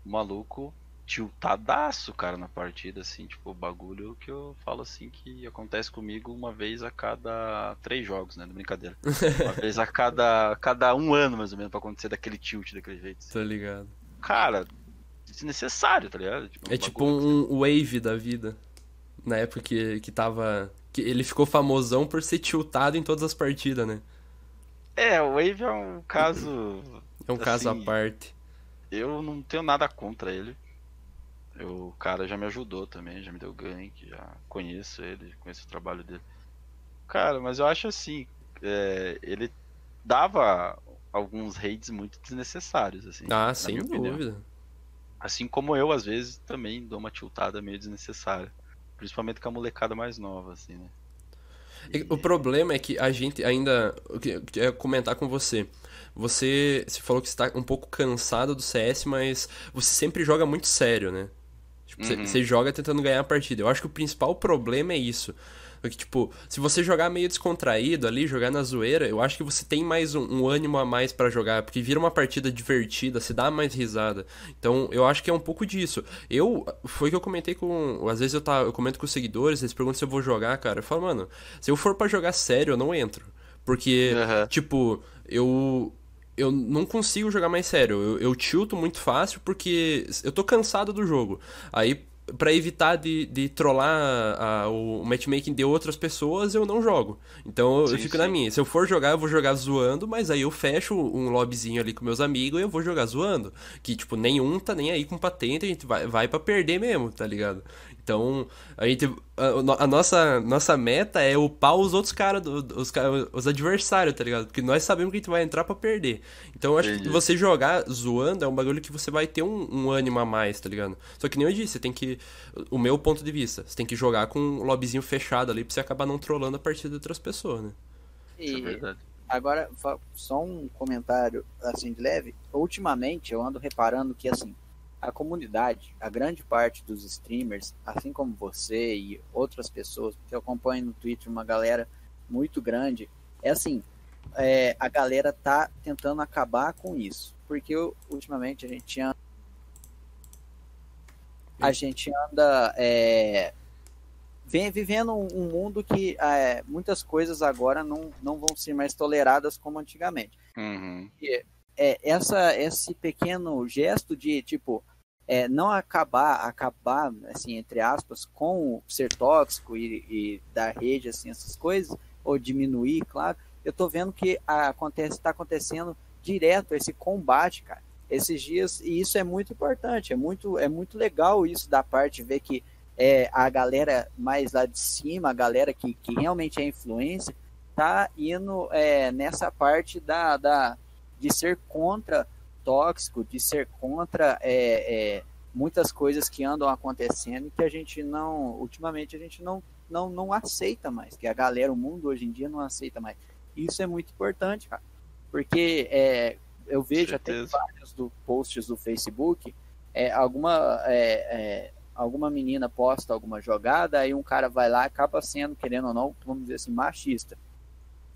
o maluco tiltadaço, cara, na partida, assim, tipo, bagulho que eu falo assim que acontece comigo uma vez a cada três jogos, né? Brincadeira. uma vez a cada, cada um ano, mais ou menos, pra acontecer daquele tilt daquele jeito. Assim. Tá ligado. Cara, desnecessário, tá ligado? Tipo, é tipo um, um wave da vida. Na época que, que tava. Que ele ficou famosão por ser tiltado em todas as partidas, né? É, o Wave é um caso. É um assim, caso à parte. Eu não tenho nada contra ele. Eu, o cara já me ajudou também, já me deu gank, já conheço ele, conheço o trabalho dele. Cara, mas eu acho assim, é, ele dava alguns raids muito desnecessários, assim. Ah, sem dúvida. Assim como eu, às vezes, também dou uma tiltada meio desnecessária. Principalmente com a molecada mais nova, assim, né? O problema é que a gente ainda. Eu queria comentar com você. Você, você falou que está um pouco cansado do CS, mas você sempre joga muito sério, né? Tipo, uhum. você, você joga tentando ganhar a partida. Eu acho que o principal problema é isso. Porque, tipo, se você jogar meio descontraído ali, jogar na zoeira, eu acho que você tem mais um, um ânimo a mais para jogar, porque vira uma partida divertida, se dá mais risada. Então, eu acho que é um pouco disso. Eu, foi que eu comentei com. Às vezes eu, tá, eu comento com os seguidores, eles perguntam se eu vou jogar, cara. Eu falo, mano, se eu for para jogar sério, eu não entro. Porque, uhum. tipo, eu eu não consigo jogar mais sério. Eu, eu tilto muito fácil porque eu tô cansado do jogo. Aí, para evitar de, de trollar a, o matchmaking de outras pessoas, eu não jogo. Então sim, eu fico sim. na minha. Se eu for jogar, eu vou jogar zoando, mas aí eu fecho um lobbyzinho ali com meus amigos e eu vou jogar zoando. Que, tipo, nenhum tá nem aí com patente, a gente vai, vai para perder mesmo, tá ligado? Então, a gente. A, a nossa, nossa meta é upar os outros caras, os, os adversários, tá ligado? Porque nós sabemos que a gente vai entrar para perder. Então, eu acho Entendi. que você jogar zoando é um bagulho que você vai ter um, um ânimo a mais, tá ligado? Só que nem eu disse, você tem que. O meu ponto de vista, você tem que jogar com um lobbyzinho fechado ali pra você acabar não trollando a partida de outras pessoas, né? E... Isso é verdade. Agora, só um comentário assim de leve. Ultimamente eu ando reparando que assim, a comunidade, a grande parte dos streamers, assim como você e outras pessoas, que eu acompanho no Twitter uma galera muito grande, é assim, é, a galera tá tentando acabar com isso. Porque ultimamente a gente anda. A gente anda é, vem vivendo um, mundo que é, muitas coisas agora não, não vão ser mais toleradas como antigamente. Uhum. E, é, essa, esse pequeno gesto de, tipo, é, não acabar, acabar, assim, entre aspas, com ser tóxico e, e da rede, assim, essas coisas, ou diminuir, claro, eu tô vendo que acontece, está acontecendo direto esse combate, cara. Esses dias, e isso é muito importante, é muito, é muito legal isso da parte, ver que é, a galera mais lá de cima, a galera que, que realmente é influência, tá indo é, nessa parte da, da, de ser contra tóxico, de ser contra é, é, muitas coisas que andam acontecendo e que a gente não, ultimamente a gente não, não, não aceita mais, que a galera, o mundo hoje em dia não aceita mais. Isso é muito importante, cara, porque é, eu vejo até vários do posts do Facebook, é, alguma é, é alguma menina posta alguma jogada, aí um cara vai lá acaba sendo, querendo ou não, vamos dizer assim, machista.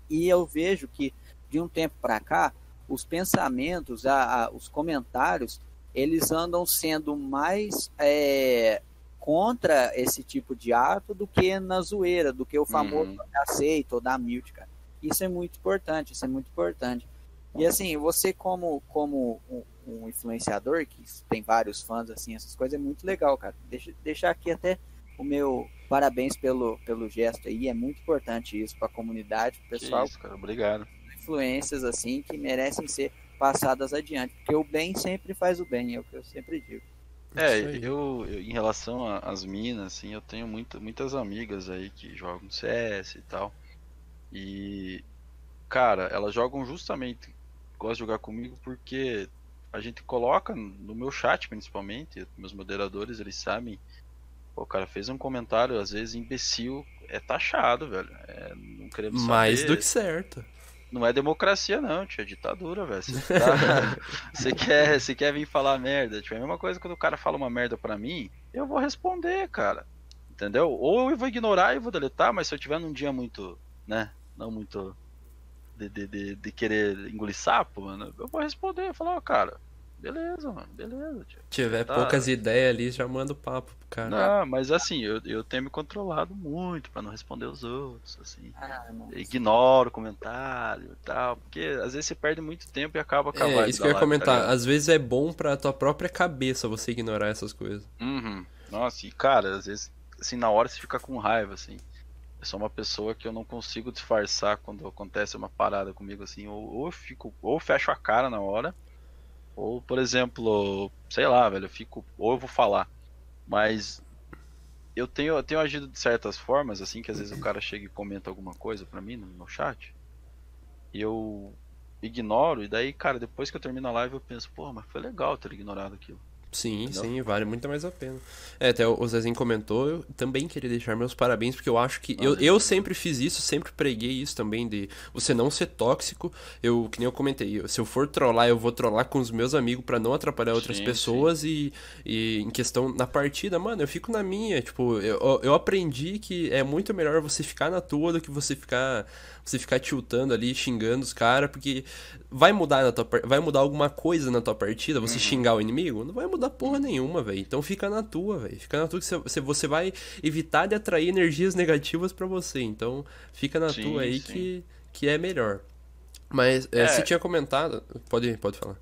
E eu vejo que de um tempo para cá, os pensamentos, a, a, os comentários, eles andam sendo mais é, contra esse tipo de ato do que na zoeira, do que o famoso uhum. aceito ou da mute, cara. Isso é muito importante, isso é muito importante. E assim, você como, como um influenciador que tem vários fãs, assim, essas coisas, é muito legal, cara. Deixa, deixar aqui até o meu parabéns pelo, pelo gesto aí, é muito importante isso para a comunidade, pro pessoal. Isso, cara, obrigado. Influências, assim, que merecem ser passadas adiante, porque o bem sempre faz o bem, é o que eu sempre digo. É, eu, eu, em relação às minas, assim, eu tenho muito, muitas amigas aí que jogam CS e tal. E, cara, elas jogam justamente, gostam de jogar comigo porque a gente coloca no meu chat principalmente, meus moderadores eles sabem. Pô, o cara fez um comentário, às vezes imbecil, é taxado, velho. É, não queremos saber. Mais do que certo. Não é democracia, não, tio. É ditadura, velho. Você, tá... você, quer, você quer vir falar merda. Tipo, é a mesma coisa quando o cara fala uma merda pra mim, eu vou responder, cara. Entendeu? Ou eu vou ignorar e vou deletar, mas se eu tiver num dia muito, né? Não muito de, de, de, de querer engolir sapo, mano, eu vou responder, falar, ó, oh, cara, beleza, mano, beleza, tio. Tiver tá... poucas ideias ali, já manda o papo pro cara. Não, mas assim, eu, eu tenho me controlado muito para não responder os outros, assim. Ah, Ignoro o comentário e tal, porque às vezes você perde muito tempo e acaba acabando. É, isso que eu ia comentar, tá às vezes é bom pra tua própria cabeça você ignorar essas coisas. Uhum. Nossa, e cara, às vezes, assim, na hora você fica com raiva, assim. Eu sou uma pessoa que eu não consigo disfarçar quando acontece uma parada comigo assim, ou, ou eu fico, ou eu fecho a cara na hora, ou por exemplo, sei lá, velho, eu fico, ou eu vou falar. Mas eu tenho, eu tenho agido de certas formas, assim, que às vezes o cara chega e comenta alguma coisa pra mim no, no chat, e eu ignoro, e daí, cara, depois que eu termino a live eu penso, pô, mas foi legal ter ignorado aquilo. Sim, Entendeu? sim, vale muito mais a pena. É, até o Zezinho comentou, eu também queria deixar meus parabéns, porque eu acho que. Eu, eu sempre fiz isso, sempre preguei isso também, de você não ser tóxico. Eu, que nem eu comentei, se eu for trollar, eu vou trollar com os meus amigos para não atrapalhar outras sim, pessoas. Sim. E, e em questão, na partida, mano, eu fico na minha. Tipo, eu, eu aprendi que é muito melhor você ficar na tua do que você ficar você ficar tiltando ali, xingando os caras, porque vai mudar na tua vai mudar alguma coisa na tua partida, você uhum. xingar o inimigo? Não vai mudar porra nenhuma, velho. Então fica na tua, velho. Fica na tua que você, você vai evitar de atrair energias negativas para você. Então fica na sim, tua aí que, que é melhor. Mas é, você tinha comentado, pode, pode falar.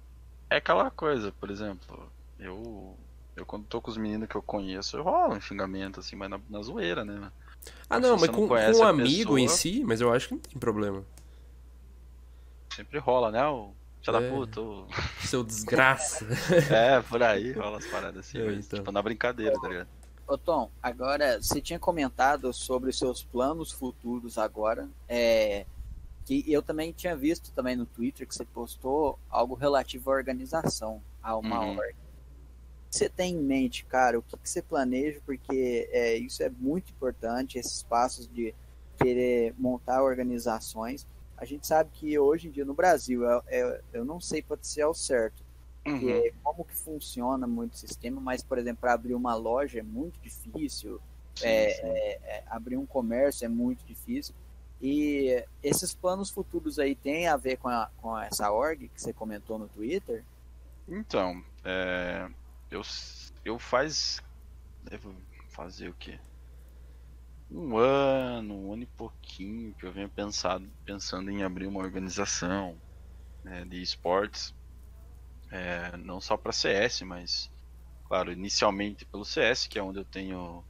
É aquela coisa, por exemplo, eu eu quando tô com os meninos que eu conheço, eu rolo um xingamento assim, mas na, na zoeira, né? Ah, não, mas com, com um amigo pessoa, em si, mas eu acho que não tem problema. Sempre rola, né? O filho é. da puta. O... Seu desgraça. é, por aí rola as paradas assim, é, mas, então. tipo, na brincadeira, tá ligado? Ô Tom, agora você tinha comentado sobre os seus planos futuros agora. É, que eu também tinha visto também no Twitter que você postou algo relativo à organização, a uma uhum. org. Você tem em mente, cara? O que, que você planeja? Porque é, isso é muito importante, esses passos de querer montar organizações. A gente sabe que hoje em dia no Brasil, eu, eu, eu não sei pode ser ao certo, uhum. é, como que funciona muito o sistema, mas, por exemplo, para abrir uma loja é muito difícil, sim, é, sim. É, é, abrir um comércio é muito difícil. E esses planos futuros aí tem a ver com, a, com essa org que você comentou no Twitter? Então, é, eu, eu faz. Devo fazer o quê? Um ano, um ano e pouquinho que eu venho pensado, pensando em abrir uma organização né, de esportes. É, não só para CS, mas, claro, inicialmente pelo CS, que é onde eu tenho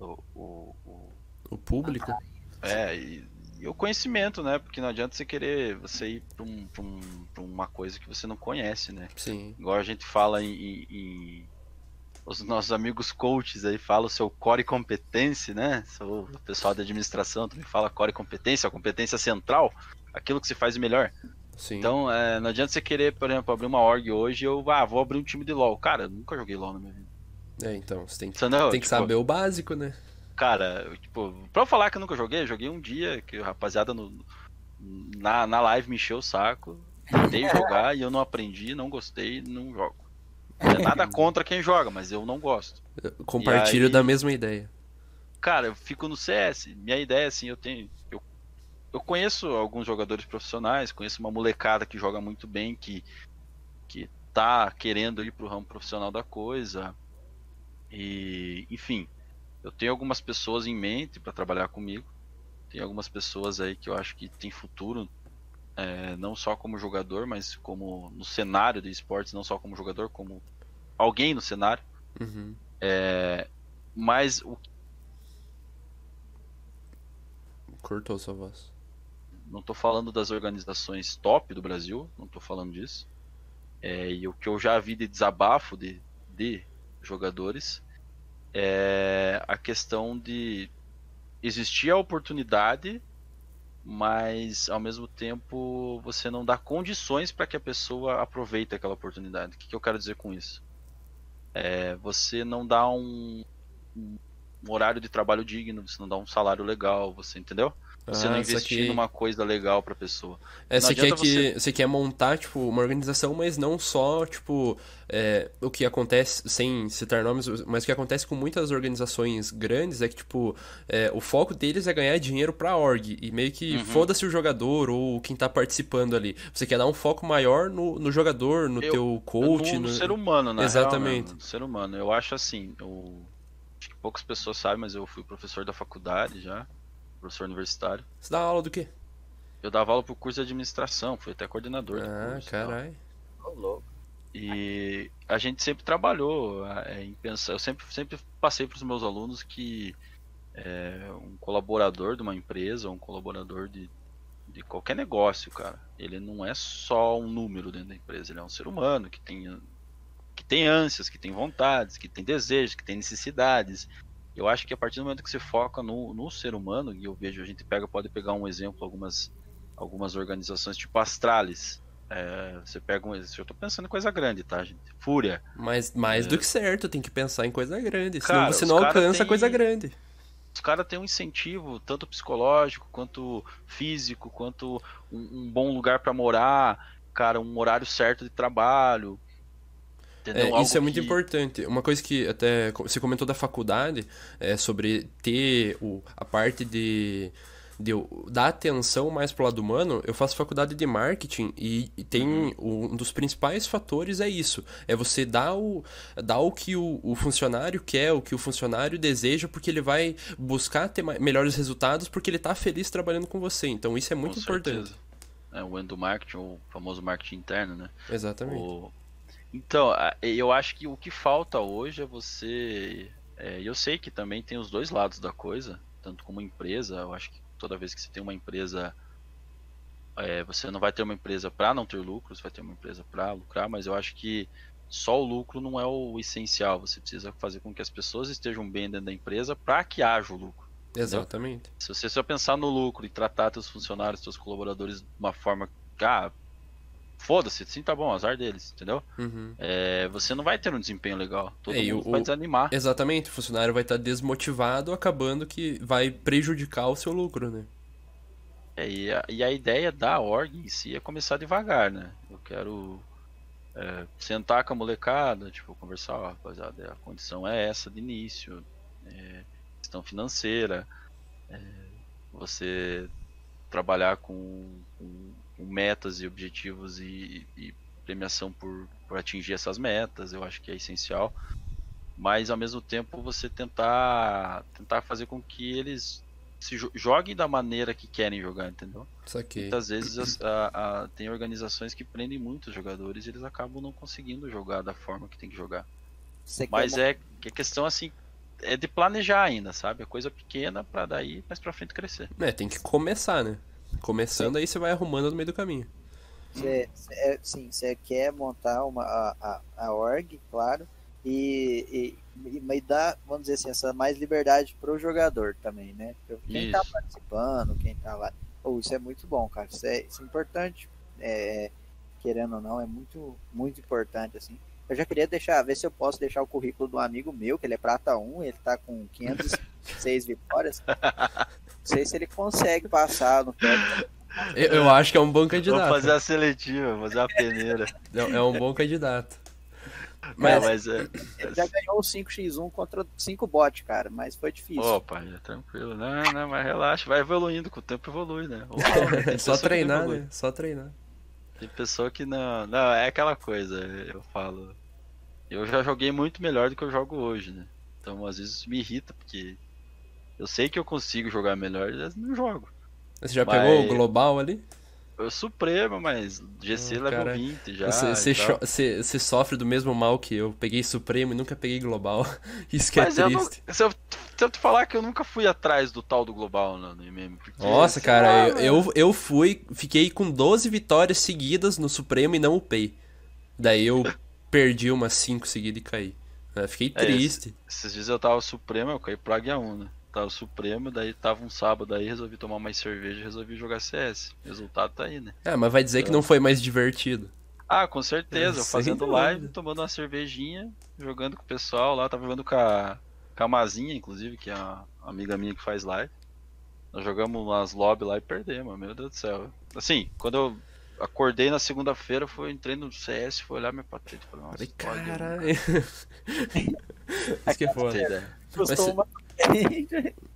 o, o, o, o público. É, e e o conhecimento, né? Porque não adianta você querer você ir pra, um, um, uma coisa que você não conhece, né? Sim. Igual a gente fala em, em, Os nossos amigos coaches aí falam o seu core competência, né? O pessoal da administração também fala core competência, a competência central, aquilo que se faz melhor. Sim. Então, é, não adianta você querer, por exemplo, abrir uma org hoje eu ah, vou abrir um time de LoL. Cara, eu nunca joguei LoL na minha vida. É, então, você tem que, não, tem que tipo, saber o básico, né? Cara, tipo, pra eu falar que eu nunca joguei, eu joguei um dia que a rapaziada no, na, na live me encheu o saco, tentei jogar e eu não aprendi, não gostei, não jogo. Não é nada contra quem joga, mas eu não gosto. Eu compartilho aí, da mesma ideia. Cara, eu fico no CS. Minha ideia, assim, eu tenho. Eu, eu conheço alguns jogadores profissionais, conheço uma molecada que joga muito bem, que, que tá querendo ir pro ramo profissional da coisa. E, enfim, eu tenho algumas pessoas em mente para trabalhar comigo. Tem algumas pessoas aí que eu acho que tem futuro, é, não só como jogador, mas como no cenário de esportes, não só como jogador, como alguém no cenário. Uhum. É, mas o. Cortou sua voz. Não estou falando das organizações top do Brasil, não estou falando disso. É, e o que eu já vi de desabafo de, de jogadores é a questão de existir a oportunidade, mas ao mesmo tempo você não dá condições para que a pessoa aproveite aquela oportunidade. O que, que eu quero dizer com isso? É, você não dá um, um horário de trabalho digno, você não dá um salário legal, você entendeu? Você ah, não investir aqui... numa coisa legal pra pessoa. É, você quer que você... você quer montar, tipo, uma organização, mas não só, tipo, é, o que acontece, sem citar nomes, mas o que acontece com muitas organizações grandes é que, tipo, é, o foco deles é ganhar dinheiro pra org. E meio que uhum. foda-se o jogador ou quem tá participando ali. Você quer dar um foco maior no, no jogador, no eu, teu coach. No, no, ser humano, né? Exatamente. no ser humano. Eu acho assim, eu... acho que poucas pessoas sabem, mas eu fui professor da faculdade já professor universitário. Você dá aula do quê? Eu dava aula pro curso de administração, fui até coordenador. Ah, caralho. E a gente sempre trabalhou é, em pensar. Eu sempre, sempre passei para os meus alunos que é, um colaborador de uma empresa, um colaborador de, de qualquer negócio, cara, ele não é só um número dentro da empresa, ele é um ser humano que tem, que tem ânsias, que tem vontades, que tem desejos, que tem necessidades, eu acho que a partir do momento que você foca no, no ser humano, e eu vejo, a gente pega, pode pegar um exemplo, algumas, algumas organizações tipo Astralis. É, você pega um. Eu tô pensando em coisa grande, tá, gente? Fúria. Mas mais é... do que certo, tem que pensar em coisa grande. Cara, senão você não alcança tem... coisa grande. Os caras têm um incentivo, tanto psicológico, quanto físico, quanto um, um bom lugar para morar, cara, um horário certo de trabalho. É, isso é muito que... importante. Uma coisa que até você comentou da faculdade, é sobre ter o, a parte de, de dar atenção mais pro lado humano. Eu faço faculdade de marketing e, e tem uhum. um dos principais fatores é isso. É você dar o, dar o que o, o funcionário quer, o que o funcionário deseja, porque ele vai buscar ter melhores resultados, porque ele está feliz trabalhando com você. Então isso é muito com importante. Certeza. É o endomarketing, o famoso marketing interno, né? Exatamente. O então, eu acho que o que falta hoje é você. É, eu sei que também tem os dois lados da coisa, tanto como empresa. Eu acho que toda vez que você tem uma empresa, é, você não vai ter uma empresa para não ter lucro, você vai ter uma empresa para lucrar, mas eu acho que só o lucro não é o essencial. Você precisa fazer com que as pessoas estejam bem dentro da empresa para que haja o lucro. Exatamente. Se você só pensar no lucro e tratar seus funcionários, seus colaboradores de uma forma, ah, foda-se, sim tá bom, azar deles, entendeu? Uhum. É, você não vai ter um desempenho legal. Todo É, mundo o- vai desanimar. Exatamente, o funcionário vai estar desmotivado, acabando que vai prejudicar o seu lucro, né? É, e, a, e a ideia da org em si é começar devagar, né? Eu quero é, sentar com a molecada, tipo, conversar, ó, rapaziada, a condição é essa de início, é, questão financeira, é, você trabalhar com, com- com metas e objetivos e, e premiação por, por atingir essas metas, eu acho que é essencial. Mas ao mesmo tempo você tentar tentar fazer com que eles se jo- joguem da maneira que querem jogar, entendeu? Saquei. Muitas vezes as- a- a- tem organizações que prendem muitos jogadores e eles acabam não conseguindo jogar da forma que tem que jogar. Mas é que a questão assim é de planejar ainda, sabe? É coisa pequena pra daí mais pra frente crescer. É, tem que começar, né? Começando aí você vai arrumando no meio do caminho. Você, você- é, sim, você quer montar uma, a, a, a org, claro, e, e, e, dá, vamos dizer assim, essa mais liberdade pro jogador também, né? Quem tá Isso. participando, quem tá lá. Pô, isso é muito bom, cara. Isso é, isso é importante. É, querendo ou não, é muito, muito importante, assim. Eu já queria deixar, ver se eu posso deixar o currículo do amigo meu, que ele é prata 1, ele tá com 506 vitórias. Não sei se ele consegue passar no. Eu, eu acho que é um bom candidato. Vamos fazer a seletiva, fazer a peneira. É, é um bom candidato. mas, Mas, mas é, Ele já ganhou o 5x1 contra 5 bot, cara, mas foi difícil. Opa, é tranquilo. Não, não, mas relaxa, vai evoluindo, com o tempo evolui, né? É só treinar, evolui. né? Só treinar. Tem pessoa que não. Não, é aquela coisa, eu falo. Eu já joguei muito melhor do que eu jogo hoje, né? Então às vezes me irrita, porque eu sei que eu consigo jogar melhor, mas não jogo. Você já Mas- pegou o global ali? Eu Supremo, mas GC Ah, level cara, 20 já. Você, sofre do mesmo mal que eu. Peguei Supremo e nunca peguei Global. Isso que Mas é eu não, triste. se eu tento falar que eu nunca fui atrás do tal do Global no, no MM. Porque, Nossa, cara, lá, eu, eu, eu fui, fiquei com 12 vitórias seguidas no Supremo e não upei. Daí eu perdi umas 5 seguidas e caí. Eu fiquei É, triste. Esses dias eu tava Supremo, eu caí pro Águia 1, né? Tava Supremo, daí tava um sábado aí, resolvi tomar mais cerveja e resolvi jogar CS. Resultado tá aí, né? Ah, mas vai dizer que não foi mais divertido. Ah, com certeza, eu fazendo dúvida. live, tomando uma cervejinha, jogando com o pessoal lá, tava jogando com a, com a Mazinha, inclusive, que é a amiga minha que faz live. Nós jogamos umas lobby lá e perdemos, meu Deus do céu. Assim, quando eu acordei na segunda-feira, foi, entrei no CS, fui olhar meu patente e falei, nossa, eu caralho. Isso que é foda. Custou uma...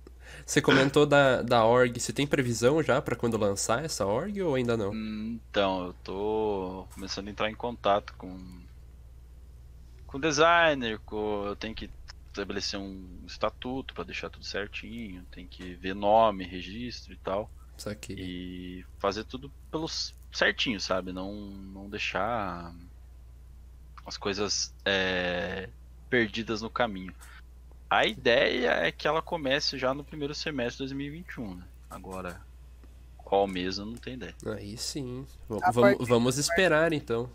Você comentou da, da org. Você tem previsão já pra quando lançar essa org ou ainda não? Então, eu tô começando a entrar em contato com com designer, com eu tenho que estabelecer um estatuto pra deixar tudo certinho, tem que ver nome, registro e tal Isso aqui. e fazer tudo pelo certinho, sabe? Não não deixar as coisas é, perdidas no caminho. A ideia é que ela comece já no primeiro semestre de 2021, né? Agora qual mês eu não tenho ideia. Aí sim. Parte- vamos esperar então.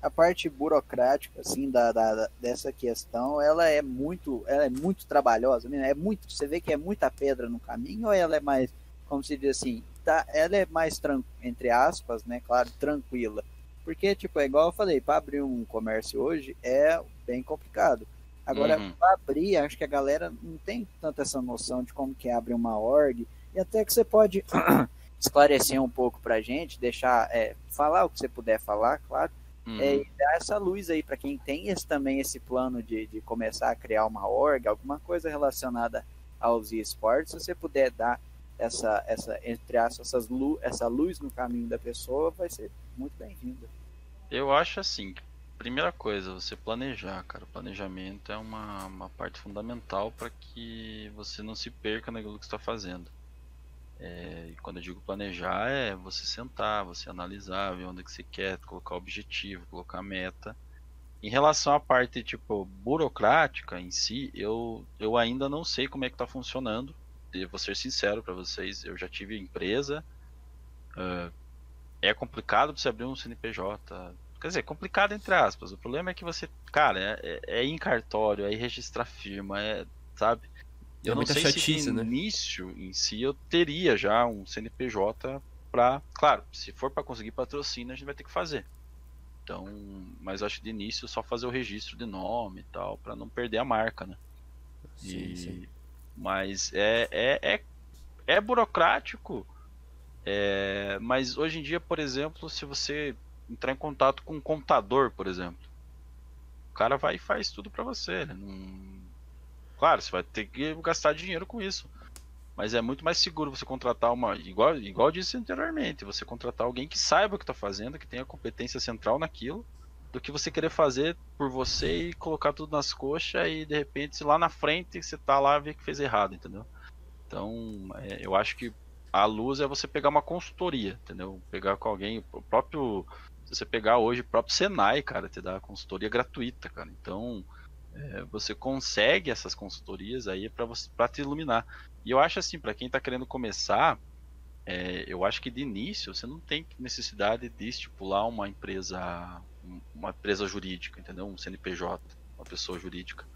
a parte burocrática assim da, da- da- dessa questão ela é muito ela é muito trabalhosa né? é muito você vê que é muita pedra no caminho ou ela é mais como se diz assim tá ela é mais entre aspas né claro tranquila porque tipo é igual eu falei para abrir um comércio hoje é bem complicado agora Uhum. para abrir acho que a galera não tem tanta essa noção de como que abre uma org e até que você pode esclarecer um pouco pra gente deixar é, falar o que você puder falar claro Uhum. é, e dar essa luz aí para quem tem esse, também esse plano de, de começar a criar uma org, alguma coisa relacionada aos esportes, se você puder dar essa, essa entre aspas, essas lu, essa luz no caminho da pessoa, vai ser muito bem-vinda. Eu acho assim, primeira coisa, você planejar, cara. O planejamento é uma, uma parte fundamental para que você não se perca naquilo que está fazendo. É, e quando eu digo planejar, é você sentar, você analisar, ver onde que você quer, colocar objetivo, colocar meta. Em relação à parte tipo burocrática em si, eu, eu ainda não sei como é que está funcionando. Eu vou ser sincero para vocês, eu já tive empresa, ah, é complicado você abrir um CNPJ, Quer dizer, complicado entre aspas. O problema é que você, cara, é, é, é em cartório, é registrar firma, é, sabe? Eu é não sei chatice, se no né? início em si eu teria já um CNPJ para, claro, se for para conseguir patrocínio a gente vai ter que fazer. Então, mas acho que de início só fazer o registro de nome e tal, para não perder a marca, né? Sim, e... sim. Mas é, é, é, é burocrático, é, mas hoje em dia, por exemplo, se você entrar em contato com um contador, por exemplo, o cara vai e faz tudo para você. Não... Claro, você vai ter que gastar dinheiro com isso. Mas é muito mais seguro você contratar uma. Igual, igual eu disse anteriormente, você contratar alguém que saiba o que está fazendo, que tenha competência central naquilo, do que você querer fazer por você e colocar tudo nas coxas e de repente lá na frente você tá lá vê que fez errado, entendeu? Então, é, eu acho que a luz é você pegar uma consultoria, entendeu? Pegar com alguém, o próprio. Se você pegar hoje, o próprio Senai, cara, te dá consultoria gratuita, cara. Então, é, você consegue essas consultorias aí para te iluminar. E eu acho assim, para quem está querendo começar, é, eu acho que de início você não tem necessidade de estipular uma empresa, uma empresa jurídica, entendeu? Um CNPJ, uma pessoa jurídica.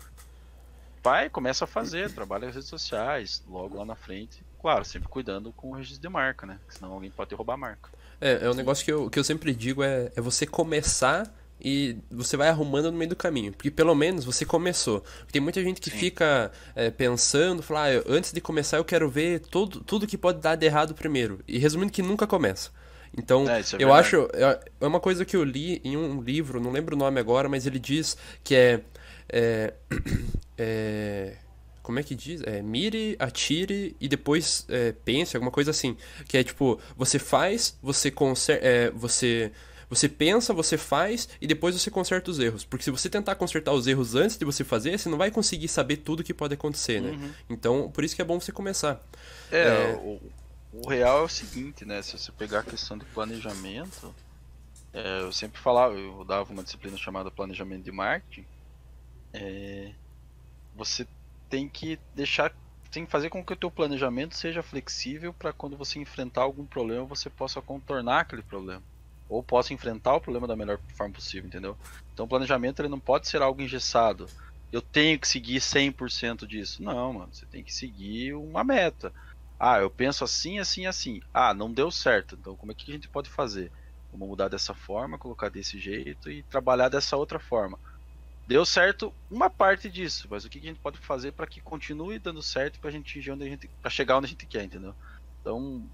Vai, começa a fazer, trabalha nas redes sociais, logo lá na frente. Claro, sempre cuidando com o registro de marca, né? Senão alguém pode roubar a marca. É, é um negócio que eu, que eu sempre digo é, é você começar e você vai arrumando no meio do caminho. Porque pelo menos você começou. Tem muita gente que Sim. fica é, pensando, falar, ah, antes de começar eu quero ver todo, tudo que pode dar de errado primeiro. E resumindo que nunca começa. Então, é, é eu acho. É, é uma coisa que eu li em um livro, não lembro o nome agora, mas ele diz que é. é, é como é que diz? É, mire, atire e depois é, pense, alguma coisa assim. Que é tipo, você faz, você conserta. É, você você pensa, você faz e depois você conserta os erros. Porque se você tentar consertar os erros antes de você fazer, você não vai conseguir saber tudo que pode acontecer, né? Uhum. Então, por isso que é bom você começar. É, é... O, o, real é o seguinte, né? Se você pegar a questão de planejamento, é, eu sempre falava, eu dava uma disciplina chamada planejamento de marketing. É, você tem que deixar tem que fazer com que o teu planejamento seja flexível para quando você enfrentar algum problema você possa contornar aquele problema ou posso enfrentar o problema da melhor forma possível, entendeu? Então o planejamento ele não pode ser algo engessado. Eu tenho que seguir 100% disso. Não, mano, você tem que seguir uma meta. Ah, eu penso assim, assim, assim. Ah, não deu certo. Então como é que a gente pode fazer? Vamos mudar dessa forma, colocar desse jeito e trabalhar dessa outra forma. Deu certo uma parte disso, mas o que a gente pode fazer para que continue dando certo para a gente onde a gente, para chegar onde a gente quer, entendeu? Então,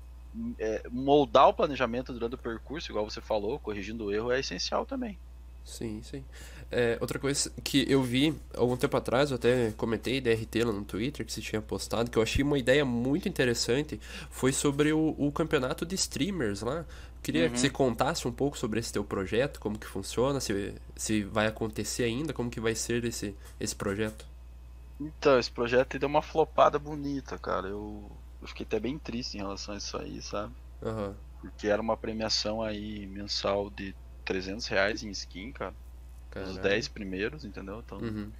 é, moldar o planejamento durante o percurso, igual você falou, corrigindo o erro, é essencial também. Sim, sim. É, outra coisa que eu vi algum tempo atrás, eu até comentei DRT lá no Twitter, que você tinha postado, que eu achei uma ideia muito interessante, foi sobre o, o campeonato de streamers lá. Queria uhum. que você contasse um pouco sobre esse teu projeto, como que funciona, se, se vai acontecer ainda, como que vai ser esse, esse projeto. Então, esse projeto deu uma flopada bonita, cara. Eu eu fiquei até bem triste em relação a isso aí, sabe? Uhum. Porque era uma premiação aí mensal de 300 reais em skin, cara. Caralho. Os 10 primeiros, entendeu? Então. Uhum.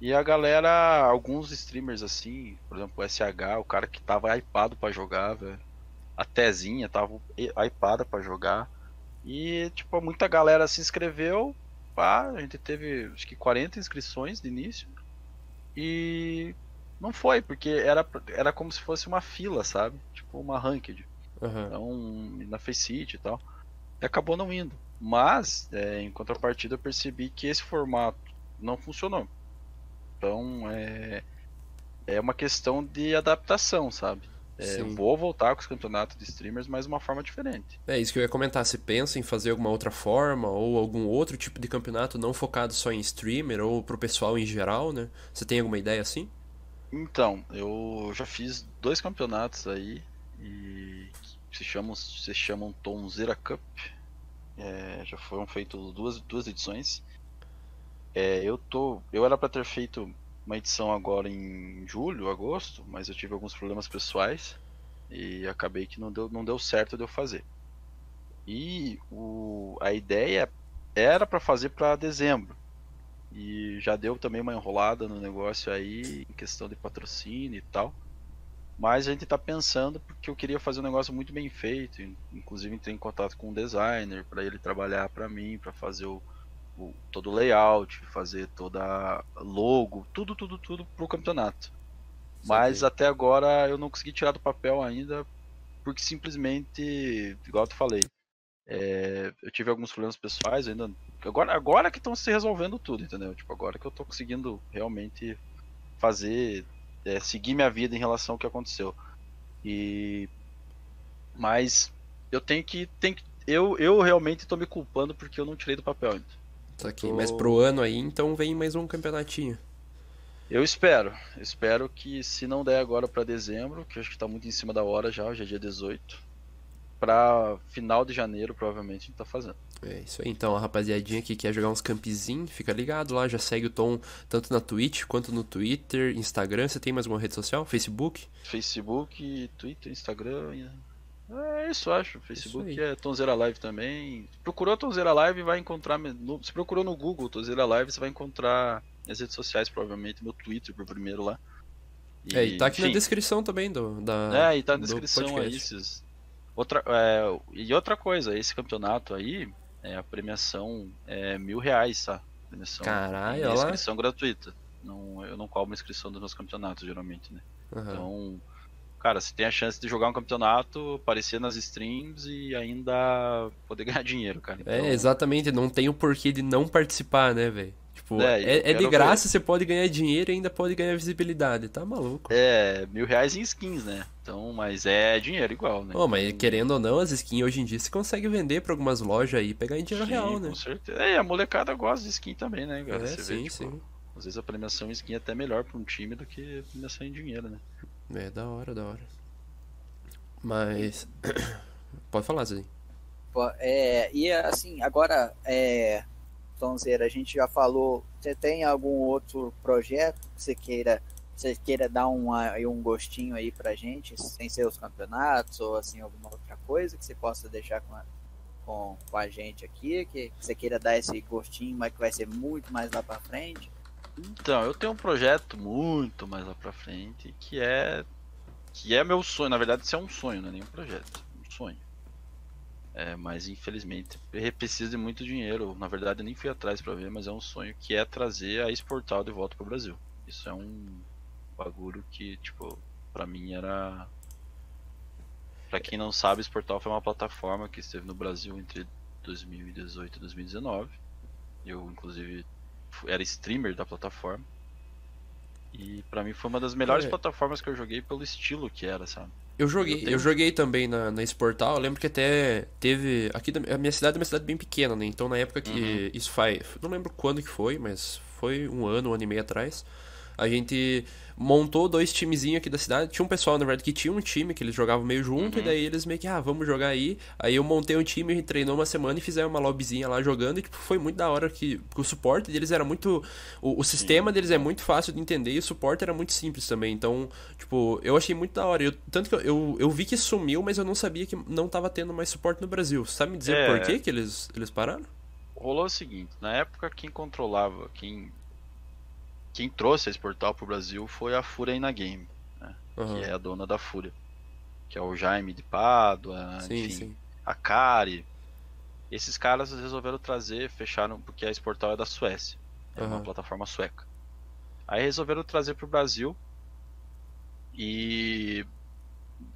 E a galera, alguns streamers assim, por exemplo, o SH, o cara que tava hypado para jogar, velho. A Tezinha tava hypada para jogar. E, tipo, muita galera se inscreveu. Pá, a gente teve acho que 40 inscrições de início. E não foi, porque era, era como se fosse uma fila, sabe? Tipo uma ranked. Uhum. Então, na Faceit e tal. E acabou não indo. Mas, é, em contrapartida, eu percebi que esse formato não funcionou. Então, é, é uma questão de adaptação, sabe? É, eu vou voltar com os campeonatos de streamers, mas de uma forma diferente. É isso que eu ia comentar. Você pensa em fazer alguma outra forma ou algum outro tipo de campeonato não focado só em streamer ou pro pessoal em geral, né? Você tem alguma ideia assim? Então, eu já fiz dois campeonatos aí e se chamam, se chamam Tonzeira Cup. É, já foram feitas duas, duas edições. É, eu tô, eu era para ter feito uma edição agora em julho, agosto, mas eu tive alguns problemas pessoais e acabei que não deu, não deu certo de eu fazer. E o, a ideia era para fazer para dezembro, e já deu também uma enrolada no negócio aí, em questão de patrocínio e tal. Mas a gente tá pensando porque eu queria fazer um negócio muito bem feito, inclusive entrei em contato com um designer para ele trabalhar para mim, para fazer o, o, todo o layout, fazer toda logo, tudo, tudo, tudo pro campeonato. Mas até agora eu não consegui tirar do papel ainda, porque simplesmente, igual eu falei, é, eu tive alguns problemas pessoais ainda. Agora, agora que estão se resolvendo tudo, entendeu? Tipo, agora que eu tô conseguindo realmente fazer é, seguir minha vida em relação ao que aconteceu. E mas eu tenho que, tenho que eu, eu realmente estou me culpando porque eu não tirei do papel ainda. Tá tô... mas pro ano aí, então vem mais um campeonatinho. Eu espero, espero que se não der agora para dezembro, que acho que tá muito em cima da hora já, hoje é dia 18, para final de janeiro provavelmente a gente tá fazendo. É isso aí, então a rapaziadinha que quer jogar uns campzinhos, fica ligado lá, já segue o Tom tanto na Twitch quanto no Twitter, Instagram. Você tem mais alguma rede social? Facebook? Facebook, Twitter, Instagram. É isso, acho. Facebook isso é Tonzeira Live também. Procurou Tonzeira Live vai encontrar. No, se procurou no Google Tonzeira Live, você vai encontrar as redes sociais, provavelmente, meu Twitter por primeiro lá. E, é, e tá aqui enfim. na descrição também do. Da, é, e tá na descrição aí. Esses... Outra, é, e outra coisa, esse campeonato aí, é, a premiação é mil reais, tá? Premiação, Caralho, inscrição gratuita. Não, eu não cobro inscrição dos meus campeonatos, geralmente, né? Uhum. Então, cara, você tem a chance de jogar um campeonato, aparecer nas streams e ainda poder ganhar dinheiro, cara. É, então... É, exatamente, não tem o porquê de não participar, né, velho? Tipo, é, é, é de graça, ver. você pode ganhar dinheiro e ainda pode ganhar visibilidade, tá maluco. É, mil reais em skins, né? Então, mas é dinheiro igual, né? Oh, mas querendo ou não, as skins hoje em dia você consegue vender pra algumas lojas aí e pegar em dinheiro sim, real, né? Com certeza. É, a molecada gosta de skin também, né, cara? É, você sim, vê, tipo, sim. Às vezes a premiação em skin é até melhor pra um time do que a premiação em dinheiro, né? É, da hora, da hora. Mas. Pode falar, Zé. É, e assim, agora, é, Tonzeira, a gente já falou, você tem algum outro projeto que você queira, você queira dar um, um gostinho aí pra gente, sem ser os campeonatos ou assim alguma outra coisa que você possa deixar com a, com, com a gente aqui, que você queira dar esse gostinho, mas que vai ser muito mais lá pra frente? Então, eu tenho um projeto muito mais lá pra frente que é que é meu sonho, na verdade isso é um sonho, não é nem um projeto, um sonho é, mas infelizmente precisa de muito dinheiro. Na verdade, eu nem fui atrás para ver, mas é um sonho que é trazer a Exportal de volta para o Brasil. Isso é um bagulho que, tipo, para mim era. Para quem não sabe, Exportal foi uma plataforma que esteve no Brasil entre 2018 e 2019. Eu, inclusive, era streamer da plataforma. E para mim foi uma das melhores é. plataformas que eu joguei pelo estilo que era, sabe? Eu joguei, eu, tenho... eu joguei também na, na Sportal. Eu lembro que até teve. Aqui da, a minha cidade é uma cidade bem pequena, né? Então na época que uhum. isso faz. Não lembro quando que foi, mas foi um ano, um ano e meio atrás. A gente montou dois timezinhos aqui da cidade. Tinha um pessoal, na verdade, que tinha um time que eles jogavam meio junto, uhum. e daí eles meio que, ah, vamos jogar aí. Aí eu montei um time, a gente treinou uma semana e fizemos uma lobbyzinha lá jogando, e tipo, foi muito da hora que, o suporte deles era muito. O, o sistema deles é muito fácil de entender e o suporte era muito simples também. Então, tipo, eu achei muito da hora. Eu, tanto que eu, eu, eu, vi que sumiu, mas eu não sabia que não tava tendo mais suporte no Brasil. Sabe me dizer é... por que, que eles, eles pararam? Rolou o seguinte, na época quem controlava, quem quem trouxe esse portal pro Brasil foi a Fúria na Game, né? uhum. que é a dona da Fúria. Que é o Jaime de Pádua, sim, enfim, sim. a Kari. Esses caras resolveram trazer, fecharam, porque a Sportal é da Suécia. É uhum. uma plataforma sueca. Aí resolveram trazer pro Brasil. E.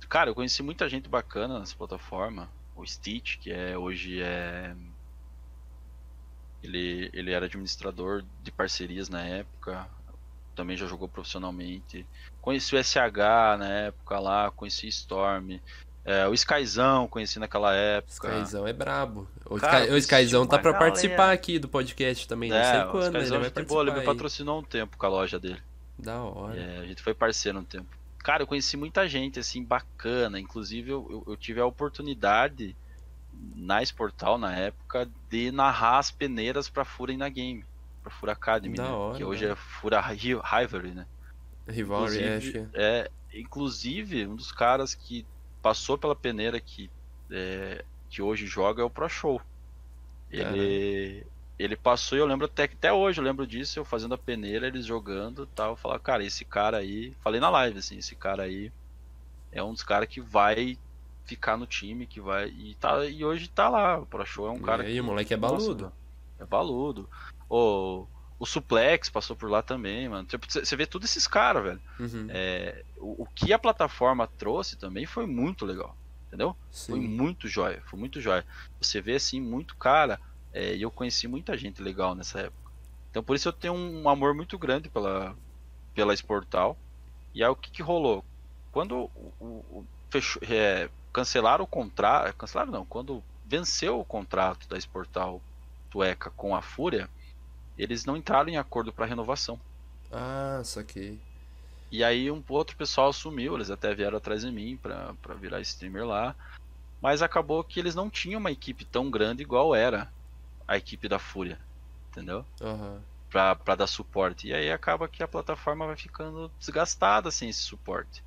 Cara, eu conheci muita gente bacana nessa plataforma. O Stitch, que é hoje é ele, ele era administrador de parcerias na época, também já jogou profissionalmente. Conheci o SH na época lá, conheci Storm. É, o Skyzão conheci naquela época. Skyzão é brabo. O, Cara, Sky, o Skyzão tá pra galera. participar aqui do podcast também, não é, sei quando. O Skyzão ele, vai boa, ele me patrocinou um tempo com a loja dele. Da hora. É, a gente foi parceiro um tempo. Cara, eu conheci muita gente, assim, bacana. Inclusive, eu, eu tive a oportunidade na Sportal na época de narrar as peneiras para Fura na Game, para Fura Academy, né? hora, que hoje né? é Fura Rivalry, né? Rivalry, inclusive, é, inclusive um dos caras que passou pela peneira que é, que hoje joga é o Pro Show. Ele ele passou e eu lembro até até hoje eu lembro disso, eu fazendo a peneira, eles jogando, tal, falar, cara, esse cara aí, falei na live assim, esse cara aí é um dos caras que vai ficar no time, que vai. E, tá, e hoje tá lá. O Pro Show é um cara. E aí, que, o moleque é baludo. Nossa, é baludo. O, o Suplex passou por lá também, mano. Tipo, você vê todos esses caras, velho. Uhum. É, o, o que a plataforma trouxe também foi muito legal. Entendeu? Sim. Foi muito jóia. Foi muito jóia. Você vê assim, muito cara. é, E eu conheci muita gente legal nessa época. Então por isso eu tenho um amor muito grande pela, pela Sportal. E aí o que, que rolou? Quando o, o- o- fechou, é, cancelaram o contrato. Cancelaram não, quando venceu o contrato da Sportal Tueca com a Fúria, eles não entraram em acordo para renovação. Ah, saquei. E aí um outro pessoal assumiu, eles até vieram atrás de mim pra, pra virar streamer lá. Mas acabou que eles não tinham uma equipe tão grande igual era a equipe da Fúria. Entendeu? Aham. Pra, pra dar suporte. E aí acaba que a plataforma vai ficando desgastada sem esse suporte.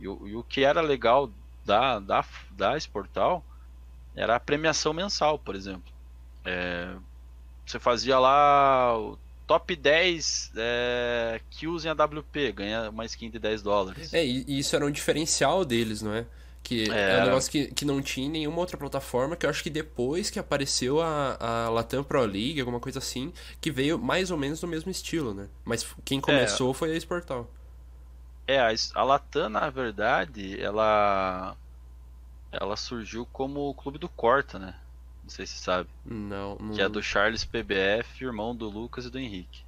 E e o que era legal da, da, da Sportal era a premiação mensal, por exemplo. É, você fazia lá o top 10 é, kills em AWP, ganha uma skin de 10 dólares. É, e isso era um diferencial deles, não é? Que é, um Era. negócio que, que não tinha em nenhuma outra plataforma, que eu acho que depois que apareceu a, a Latam Pro League, alguma coisa assim, que veio mais ou menos no mesmo estilo, né? Mas quem começou foi a Sportal. É, a, a Latam, na verdade, ela ela surgiu como o clube do Corta, né? Não sei se sabe. Não, não, Que é do Charles PBF, irmão do Lucas e do Henrique.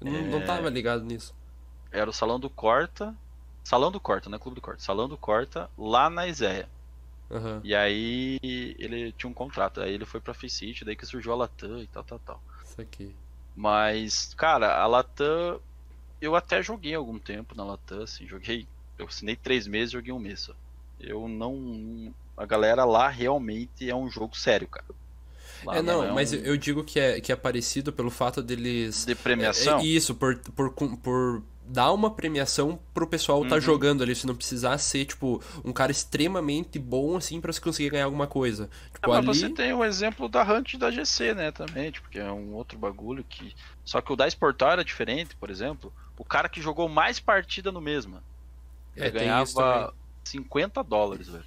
não, não é- tava ligado nisso. Era o Salão do Corta. Salão do Corta, não é Clube do Corta. Salão do Corta, lá na Iséia. Aham, E aí ele tinha um contrato. Aí ele foi pra Faceit, daí que surgiu a Latam e tal, tal, tal. isso aqui. Mas, cara, a Latam. Eu até joguei algum tempo na Latam, assim, joguei. Eu assinei três meses joguei um mês só. Eu não. A galera lá realmente é um jogo sério, cara. Lá É, não, é mas um- eu digo que é, que é parecido pelo fato deles. De premiação? É, é isso, por, por, por dar uma premiação pro pessoal tá Uhum. jogando ali, você não precisar ser, tipo, um cara extremamente bom, assim, pra você conseguir ganhar alguma coisa. Tipo, Ah, ali... mas você tem o exemplo da Hunt da GC, né, também, tipo, que é um outro bagulho que... Só que o da Sportal era diferente, por exemplo, o cara que jogou mais partida no mesmo, ele É, tem isso ganhava 50 dólares, velho.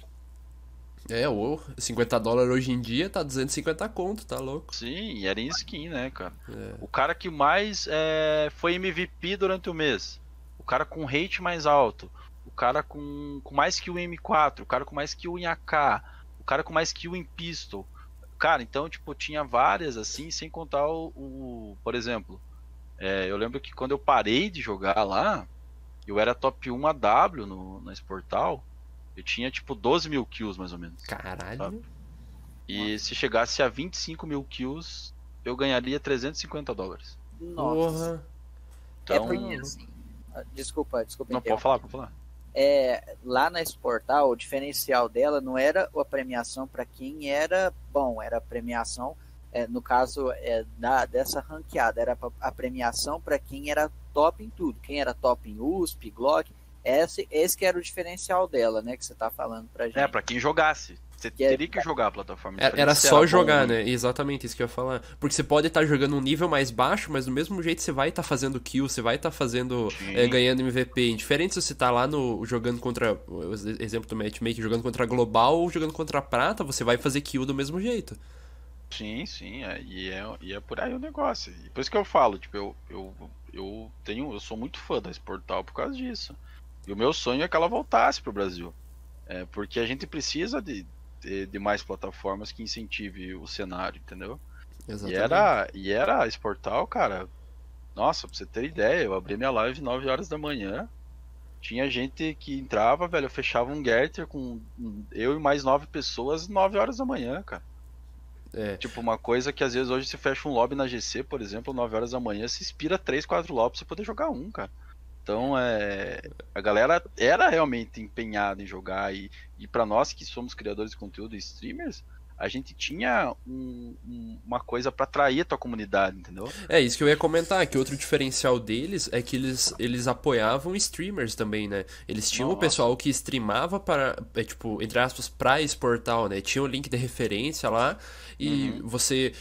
É, ou 50 dólares hoje em dia tá 250 conto, tá louco? Sim, era em skin, né, cara. É. O cara que mais é, foi MVP durante o mês, o cara com rate mais alto, o cara com, com mais kill em M4, o cara com mais kill em AK, o cara com mais kill em pistol. Cara, então, tipo, tinha várias assim, sem contar o, o- por exemplo, é, eu lembro que quando eu parei de jogar lá, eu era top 1 AW no, na Sportal, eu tinha tipo 12 mil kills mais ou menos. Caralho. E se chegasse a 25 mil kills, eu ganharia 350 dólares. Nossa. Então, É porque, assim, ah, desculpa, desculpa. não pode falar, pode falar. É, lá na Sportal, o diferencial dela não era a premiação para quem era bom, era a premiação, é, no caso é, da, dessa ranqueada, era a premiação para quem era top em tudo, quem era top em USP, Glock, esse, esse que era o diferencial dela, né, que você tá falando pra gente. É, pra quem jogasse. Você Que é- teria que jogar a plataforma. Era, diferente era se só bom jogar, ou ruim. né? Exatamente isso que eu ia falar. Porque você pode estar jogando um nível mais baixo, mas do mesmo jeito você vai estar fazendo kill, você vai estar fazendo. Sim. é, ganhando MVP. Indiferente se você tá lá no. jogando contra. O exemplo do matchmaking, jogando contra Global ou jogando contra Prata, você vai fazer kill do mesmo jeito. Sim, sim. É, e, é, e é por aí o negócio. E por isso que eu falo, tipo, eu, eu, eu tenho. Eu sou muito fã da Sportal por causa disso. E o meu sonho é que ela voltasse pro Brasil. É, porque a gente precisa de, de, de mais plataformas que incentive o cenário, entendeu? E Exatamente. era, e era a Sportal, cara. Nossa, pra você ter ideia, eu abri minha live 9 horas da manhã. Tinha gente que entrava, velho, eu fechava um Getter com eu e mais nove pessoas 9 horas da manhã, cara. É. Tipo, uma coisa que às vezes hoje você fecha um lobby na GC, por exemplo, 9 horas da manhã, se inspira 3, 4 lobbies pra poder jogar um, cara. Então, é. A galera era realmente empenhada em jogar e, e para nós que somos criadores de conteúdo e streamers, a gente tinha um- um- uma coisa pra atrair a tua comunidade, entendeu? É, isso que eu ia comentar, que outro diferencial deles é que eles, eles apoiavam streamers também, né? Eles tinham o Nossa. pessoal que streamava para, é, tipo, entre aspas, pra exportar, né? Tinha o link de referência lá e Uhum. você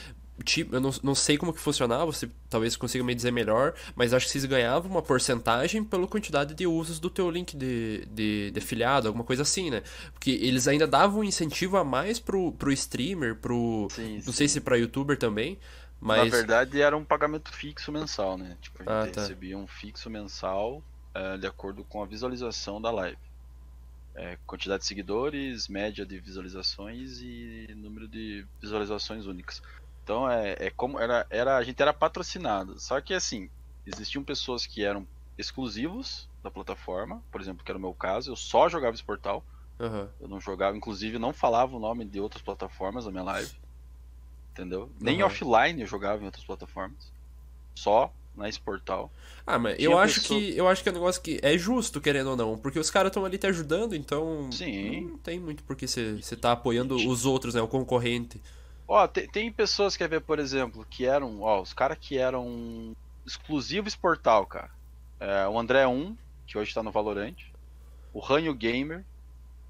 tipo, eu não, não sei como que funcionava, você talvez consiga me dizer melhor, mas acho que vocês ganhavam uma porcentagem pela quantidade de usos do teu link de, de, de afiliado, alguma coisa assim, né? Porque eles ainda davam um incentivo a mais pro, pro streamer, pro. Sim, não sim. sei se pra youtuber também. Mas. Na verdade, era um pagamento fixo mensal, né? Tipo, a Ah, gente tá. recebia um fixo mensal eh, de acordo com a visualização da live. Eh, quantidade de seguidores, média de visualizações e número de visualizações únicas. Então é, é como era, era a gente era patrocinado. Só que assim, existiam pessoas que eram exclusivos da plataforma, por exemplo, que era o meu caso, eu só jogava esse portal. Aham. Eu não jogava, inclusive não falava o nome de outras plataformas na minha live. Entendeu? Nem Aham. offline eu jogava em outras plataformas. Só nesse portal. Ah, mas Tinha eu acho pessoa- que eu acho que é um negócio que é justo, querendo ou não, porque os caras estão ali te ajudando, então Sim. não tem muito porque você você tá apoiando os outros, né, o concorrente. Ó, tem, tem pessoas que ver, por exemplo, que eram, ó, os caras que eram exclusivos portal, cara. É, o André 1, que hoje tá no Valorant. O Ranho Gamer.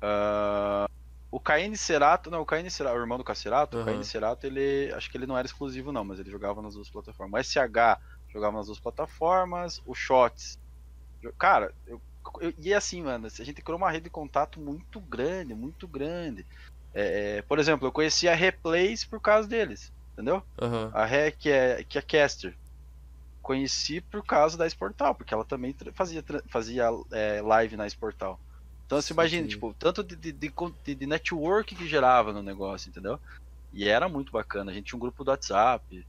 ah, o KN Cerato, não, o KN Cerato, o irmão do Cacerato, o Aham. KN Cerato, ele, acho que ele não era exclusivo não, mas ele jogava nas duas plataformas. O SH jogava nas duas plataformas, o Shots. Cara, eu, eu- e assim, mano, a gente criou uma rede de contato muito grande, muito grande. É, é, por exemplo, eu conheci a Replays por causa deles, entendeu? Aham. A Ré, que é, que é caster. Conheci por causa da Sportal, porque ela também fazia, fazia é, live na Sportal. Então você imagina, Sim. tipo, tanto de, de, de, de- network que gerava no negócio, entendeu? E era muito bacana. A gente tinha um grupo do WhatsApp.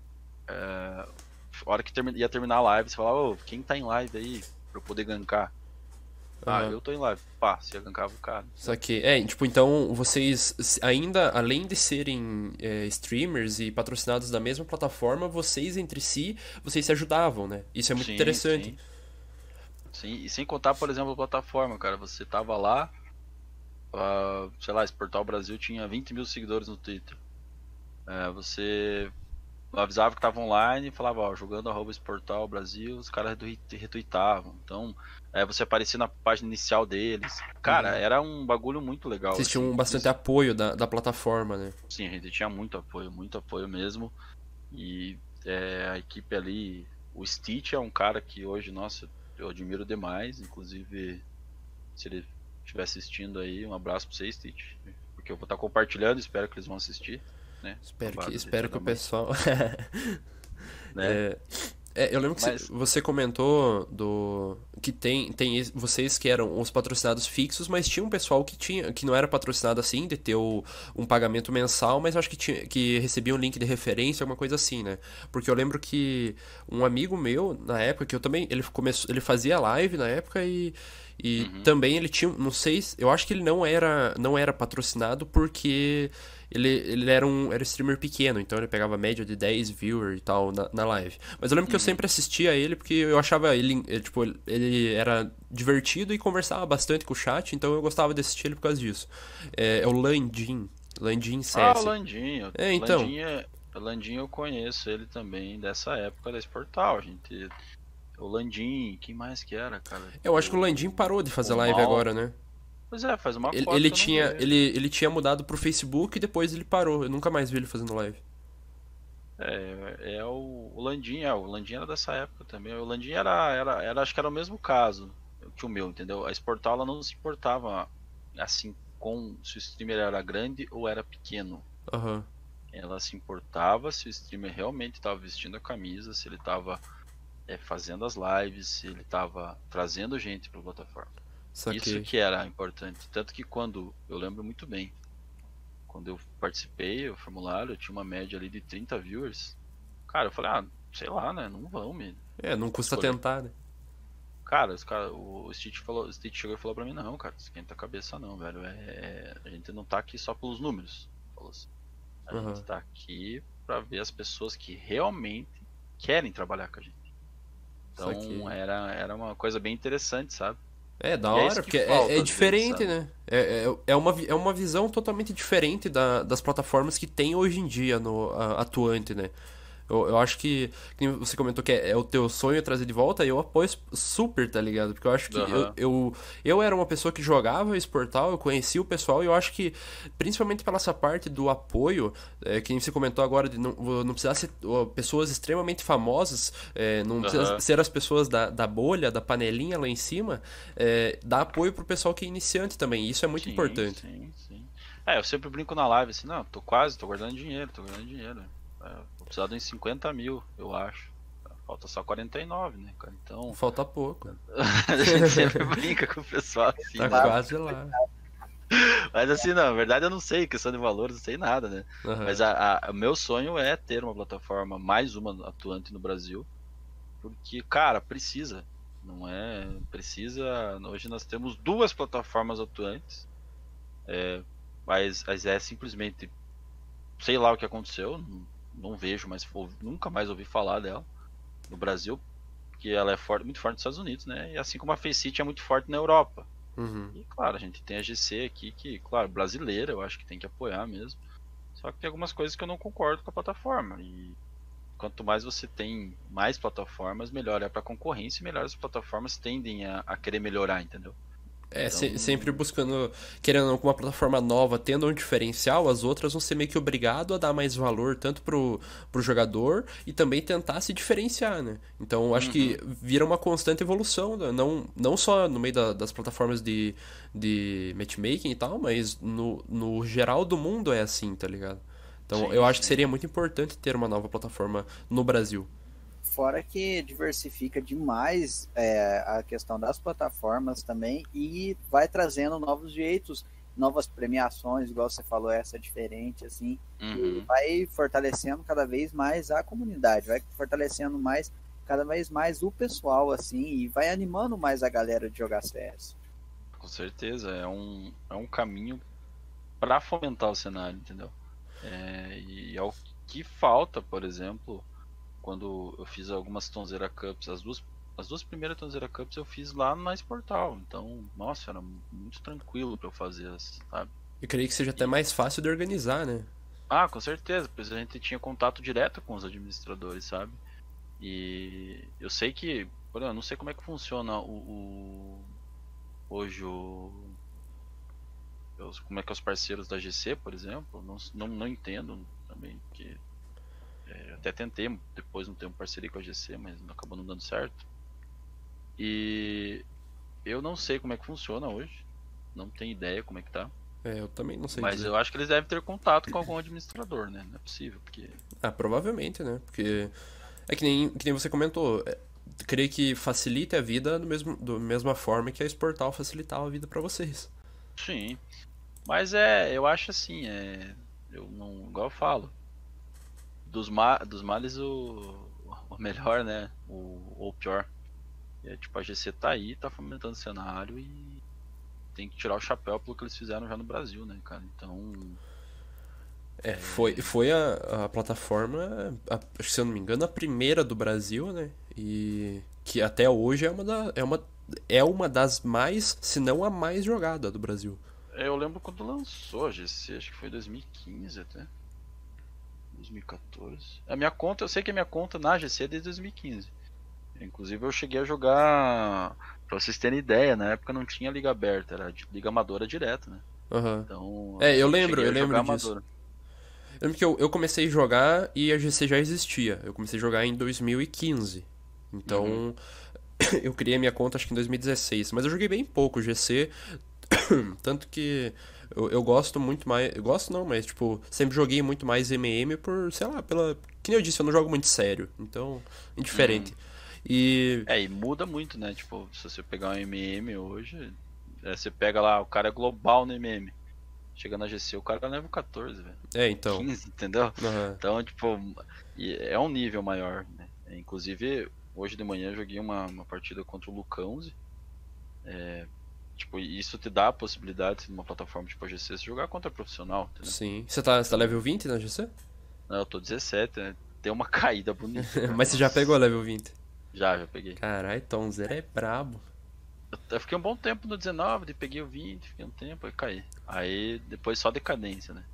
É, a hora que ia terminar a live, você falava, ô, quem tá em live aí pra eu poder gankar? Ah, eu tô em live. Pá, você gankava o cara. Só que, é, tipo, então vocês ainda, além de serem é, streamers e patrocinados da mesma plataforma, vocês entre si, vocês se ajudavam, né? Isso é muito Sim, interessante. Sim. Sim, e sem contar, por exemplo, a plataforma, cara. Você tava lá, ah, sei lá, esse Portal Brasil tinha 20 mil seguidores no Twitter. É, você avisava que tava online e falava, ó, jogando arroba esse Portal Brasil, os caras retweet- retweetavam. Então, é, você aparecia na página inicial deles. Cara, Uhum. era um bagulho muito legal. Vocês tinham assim. bastante apoio da, da plataforma, né? Sim, a gente tinha muito apoio, muito apoio mesmo. E é, a equipe ali, o Stitch é um cara que hoje, nossa, eu admiro demais. Inclusive, se ele estiver assistindo aí, um abraço pra você, Stitch. Porque eu vou estar compartilhando, espero que eles vão assistir. Né? Espero que, espero que o pessoal. Né? É, é, eu lembro que Mas- você- comentou do que tem, tem vocês que eram os patrocinados fixos, mas tinha um pessoal que tinha que não era patrocinado assim, de ter o- um pagamento mensal, mas acho que tinha que recebia um link de referência, alguma coisa assim, né? Porque eu lembro que um amigo meu na época que eu também ele começou, ele fazia live na época e e Uhum. também ele tinha, não sei, se- eu acho que ele não era não era patrocinado porque ele, ele era um era streamer pequeno, então ele pegava média de 10 viewers e tal na, na live. Mas eu lembro que eu sempre assistia ele porque eu achava ele, ele, tipo, ele era divertido e conversava bastante com o chat, então eu gostava de assistir ele por causa disso. É, é o Landim, Landim CS. Ah, o Landinho. É, então. Landinho, é- o Landinho eu conheço ele também dessa época desse portal. A gente. O Landim, quem mais que era, cara? Eu acho que o Landim parou de fazer o live Mal. agora, né? Pois é, faz uma Ele, cota ele tinha, ele, ele tinha mudado pro Facebook e depois ele parou. Eu nunca mais vi ele fazendo live. É, é o, o Landim, é, o Landim era dessa época também. O Landim era, era, era, acho que era o mesmo caso que o meu, entendeu? A Sportal ela não se importava assim com se o streamer era grande ou era pequeno. Aham. Ela se importava se o streamer realmente estava vestindo a camisa, se ele estava fazendo as lives, se ele estava trazendo gente para a plataforma. Só Isso que. era importante. Tanto que quando, eu lembro muito bem, quando eu participei do formulário, eu tinha uma média ali de 30 viewers. Cara, eu falei, ah, sei lá, né? Não vão, me. É, não custa Escolher. tentar, né? Cara, os cara, o Stitch falou, o Stitch chegou e falou pra mim, não, cara, esquenta a cabeça não, velho. É, é- a gente não tá aqui só pelos números. Falou assim. A Aham. gente tá aqui pra ver as pessoas que realmente querem trabalhar com a gente. Então Saquei. era, era uma coisa bem interessante, sabe? É, da é hora, que porque é- falta, é, às diferente, vezes, né? É, é, é, uma, é uma visão totalmente diferente da- das plataformas que tem hoje em dia no a- atuante, né? Eu, eu acho que, que você comentou que é, é, o teu sonho trazer de volta, e eu apoio super, tá ligado? Porque eu acho que uhum. eu, eu, eu, era uma pessoa que jogava esportal, eu conhecia o pessoal, e eu acho que, principalmente pela essa parte do apoio, é, que você comentou agora, de não, não precisar ser pessoas extremamente famosas, é, não uhum. ser as pessoas da, da bolha, da panelinha lá em cima, é, dá apoio pro pessoal que é iniciante também, e isso é muito sim, importante. Sim, sim. É, eu sempre brinco na live assim, não, tô quase, tô guardando dinheiro, tô guardando dinheiro. É, precisar de uns 50 mil, eu acho. Falta só 49, né, cara? Então. Falta pouco. a gente sempre brinca com o pessoal assim. Tá né? quase lá. Mas assim, não, na verdade eu não sei, questão de valores, não sei nada, né? Uhum. Mas o meu sonho é ter uma plataforma, mais uma atuante no Brasil. Porque, cara, precisa. Não é. Precisa. Hoje nós temos duas plataformas atuantes. É, mas, mas é simplesmente. Sei lá o que aconteceu. Não, não vejo, mas nunca mais ouvi falar dela no Brasil. Porque ela é forte, muito forte nos Estados Unidos, né? E assim como a Faceit é muito forte na Europa. Uhum. E claro, a gente tem a GC aqui, que, claro, brasileira, eu acho que tem que apoiar mesmo. Só que tem algumas coisas que eu não concordo com a plataforma. E quanto mais você tem mais plataformas, melhor é para concorrência e melhor as plataformas tendem a, a querer melhorar, entendeu? É, então... se, sempre buscando, querendo uma plataforma nova, tendo um diferencial, as outras vão ser meio que obrigado a dar mais valor tanto pro, pro jogador e também tentar se diferenciar, né? Então acho uhum. que vira uma constante evolução, né? não, não só no meio da, das plataformas de, de matchmaking e tal, mas no, no geral do mundo é assim, tá ligado? Então sim, eu acho sim. que seria muito importante ter uma nova plataforma no Brasil. Fora que diversifica demais é, a questão das plataformas também e vai trazendo novos jeitos, novas premiações, igual você falou, essa diferente, assim, uhum. e vai fortalecendo cada vez mais a comunidade, vai fortalecendo mais, cada vez mais o pessoal, assim, e vai animando mais a galera de jogar CS. Com certeza, é um, é um caminho para fomentar o cenário, entendeu? É, e é o que falta, por exemplo, quando eu fiz algumas Tonzeira Cups, as duas, as duas primeiras Tonzeira Cups eu fiz lá no Mais Portal. Então, nossa, era muito tranquilo para eu fazer, sabe? Eu creio que seja até mais fácil de organizar, né? Ah, com certeza, pois a gente tinha contato direto com os administradores, sabe? E eu sei que, por exemplo, não sei como é que funciona o, o hoje o como é que é os parceiros da GC, por exemplo, não, não, não entendo também, porque é, até tentei depois não um parceria com a GC, mas acabou não dando certo. E eu não sei como é que funciona hoje. Não tenho ideia como é que tá. É, eu também não sei. Mas dizer. eu acho que eles devem ter contato com algum administrador, né? Não é possível, porque. Ah, provavelmente, né? Porque. É que nem, que nem você comentou. É, creio que facilita a vida do mesmo, da mesma forma que a Exportal facilitava a vida para vocês. Sim. Mas é, eu acho assim, é. Eu não. Igual eu falo dos, ma dos males o, o melhor, né? O, ou o pior. É, tipo, a GC tá aí, tá fomentando o cenário e tem que tirar o chapéu pelo que eles fizeram já no Brasil, né, cara? Então. É, foi, foi a, a plataforma, a, se eu não me engano, a primeira do Brasil, né? E que até hoje é uma, da, é uma, é uma das mais, se não a mais jogada do Brasil. É, eu lembro quando lançou a GC, acho que foi 2015 até. 2014. A minha conta, eu sei que a minha conta na GC é desde 2015. Inclusive eu cheguei a jogar, pra vocês terem ideia, na época não tinha liga aberta, era liga amadora direto, né? Uhum. Então, é, eu lembro, eu lembro disso. Amadora. Eu lembro que eu, eu comecei a jogar e a GC já existia. Eu comecei a jogar em 2015. Então, uhum. eu criei a minha conta acho que em 2016. Mas eu joguei bem pouco GC. Tanto que eu, eu gosto muito mais. Eu gosto não, mas tipo, sempre joguei muito mais MM por, sei lá, pela. Que nem eu disse, eu não jogo muito sério. Então, indiferente. Hum. E. É, e muda muito, né? Tipo, se você pegar um MM hoje, é, você pega lá, o cara é global no MM. Chega na GC, o cara leva 14, velho. É, então. 15, entendeu? Uhum. Então, tipo, é um nível maior, né? Inclusive, hoje de manhã eu joguei uma, uma partida contra o Lucãoze. É, Tipo, isso te dá a possibilidade, numa plataforma tipo a GC, de jogar contra profissional. Entendeu? Sim. Você tá, você tá level 20 na GC? Não, eu tô 17, né? Tem uma caída bonita. Mas você já pegou level 20? Já, já peguei. Caralho, Tom Zero é brabo. Eu fiquei um bom tempo no 19, fiquei o 20, fiquei um tempo e caí. Aí depois só decadência, né?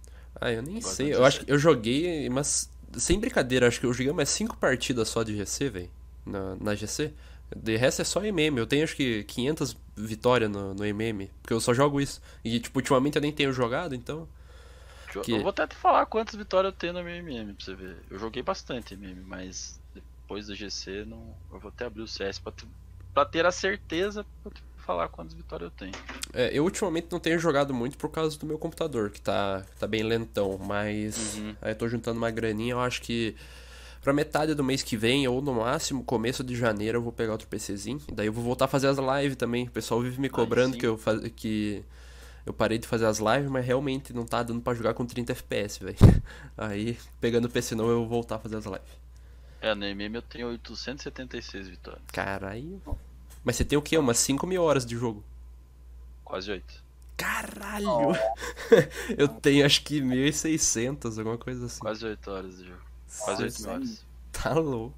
Ah, eu nem Agora sei. Eu acho que eu joguei umas sem brincadeira, acho que eu joguei mais 5 partidas só de GC, velho. Na, na GC. De resto é só MM. Eu tenho acho que 500 vitórias no, no MM. Porque eu só jogo isso. E, tipo, ultimamente eu nem tenho jogado, então. Que... Eu vou até te falar quantas vitórias eu tenho no MM pra você ver. Eu joguei bastante MM, mas depois do GC não... eu vou até abrir o CS pra, pra ter a certeza pra falar quantas vitórias eu tenho. É, eu ultimamente não tenho jogado muito por causa do meu computador, que tá, tá bem lentão, mas uhum. aí eu tô juntando uma graninha, eu acho que pra metade do mês que vem, ou no máximo começo de janeiro, eu vou pegar outro PCzinho. Daí eu vou voltar a fazer as lives também. O pessoal vive me cobrando que eu faz... que eu parei de fazer as lives, mas realmente não tá dando para jogar com 30 FPS, velho. Aí, pegando o PC não, eu vou voltar a fazer as lives. É, no MM eu tenho 876 vitórias. Caralho. Mas você tem o quê? Umas 5 mil horas de jogo? Quase 8. Caralho! Eu tenho acho que 1.600, alguma coisa assim. Quase 8 horas de jogo. Quase 8 mil horas. Tá louco.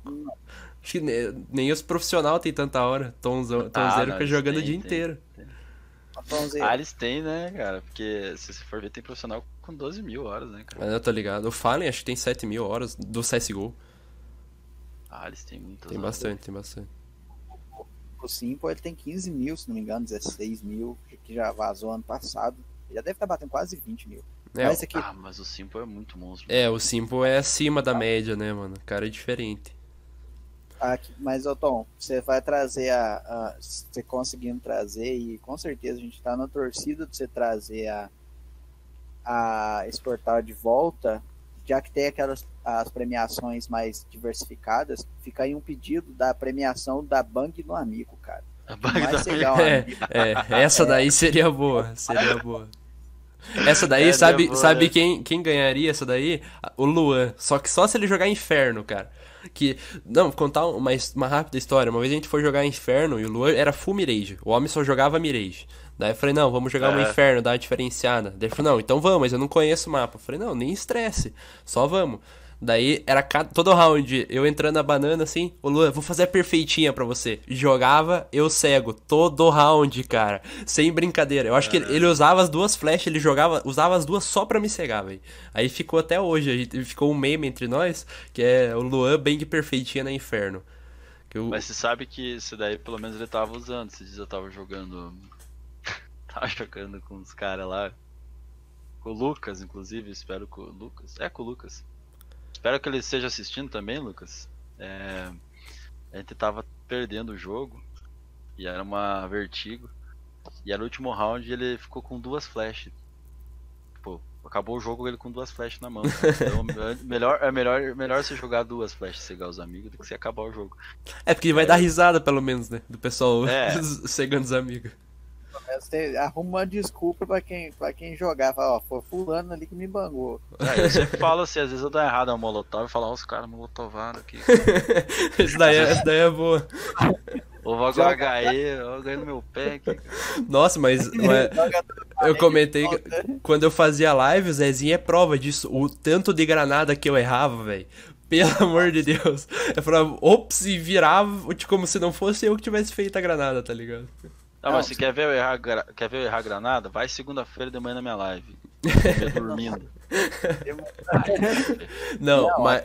Acho que nem, nem os profissionais tem tanta hora. Tomzão, ah, fica é jogando tem, o dia tem, inteiro. Tem. Ah, eles têm, né, cara? Porque se você for ver, tem profissional com 12 mil horas, né, cara? Eu tô ligado. O Fallen acho que tem 7 mil horas do CSGO. Ah, eles têm muitas Tem bastante, tem bastante. O Simple ele tem 15 mil, se não me engano, 16 mil, que já vazou ano passado. Ele já deve estar batendo quase 20 mil. É, mas aqui... Ah, mas o Simple é muito monstro. É, o Simple é acima da média, né, mano? O cara é diferente. Aqui, mas, ô Tom, você vai trazer a, a. Você conseguindo trazer, e com certeza a gente tá na torcida de você trazer a, a exportar de volta, já que tem aquelas as premiações mais diversificadas, fica aí um pedido da premiação da Bang no Amigo, cara. A Bang mais legal, é, é, essa daí seria boa, seria boa. Essa daí, é, sabe, boa, sabe né? quem, quem ganharia essa daí? O Luan. Só que só se ele jogar Inferno, cara. Que. Não, contar uma, uma rápida história. Uma vez a gente foi jogar Inferno e o Luan era full Mirage. O homem só jogava Mirage. Daí eu falei, não, vamos jogar é. um Inferno, dar uma diferenciada. Daí ele falou, não, então vamos, mas eu não conheço o mapa. Eu falei, não, nem estresse, só vamos. Daí era cada, todo round, eu entrando na banana assim, ô Luan, vou fazer a perfeitinha pra você. Jogava, eu cego, todo round, cara. Sem brincadeira. Eu acho que ele, ele, usava as duas flechas, ele jogava, usava as duas só pra me cegar, velho. Aí ficou até hoje, a gente, ficou um meme entre nós, que é o Luan de perfeitinha na inferno. Eu... Mas você sabe que isso daí pelo menos ele tava usando. Esses dias eu tava jogando. tava jogando com os caras lá. Com o Lucas, inclusive, espero com o Lucas. É com o Lucas. Espero que ele esteja assistindo também, Lucas. É, a gente tava perdendo o jogo e era uma vertigo. E era o último round e ele ficou com duas flashes. Pô, acabou o jogo ele com duas flashes na mão. Então, é melhor, é melhor, melhor você jogar duas flashes cegar os amigos do que você acabar o jogo. É porque vai é. dar risada, pelo menos, né? Do pessoal é. cegando os amigos. Você arruma uma desculpa pra quem, pra quem jogar. Fala, ó, foi fulano ali que me bangou. É, eu sempre falo assim, às vezes eu dou errado ao molotov e falo, ó, os caras molotovaram aqui. isso, daí é, daí é boa. Ou vou agora HE, eu ganhei no meu pé aqui. Nossa, mas, mas eu comentei que quando eu fazia live, o Zezinho é prova disso. O tanto de granada que eu errava, velho. Pelo amor de Deus. Eu falava, ops, e virava como se não fosse eu que tivesse feito a granada, tá ligado? Não, mas se quer ver eu errar, quer ver eu errar granada, vai segunda-feira de manhã na minha live. dormindo. não, Não, mas.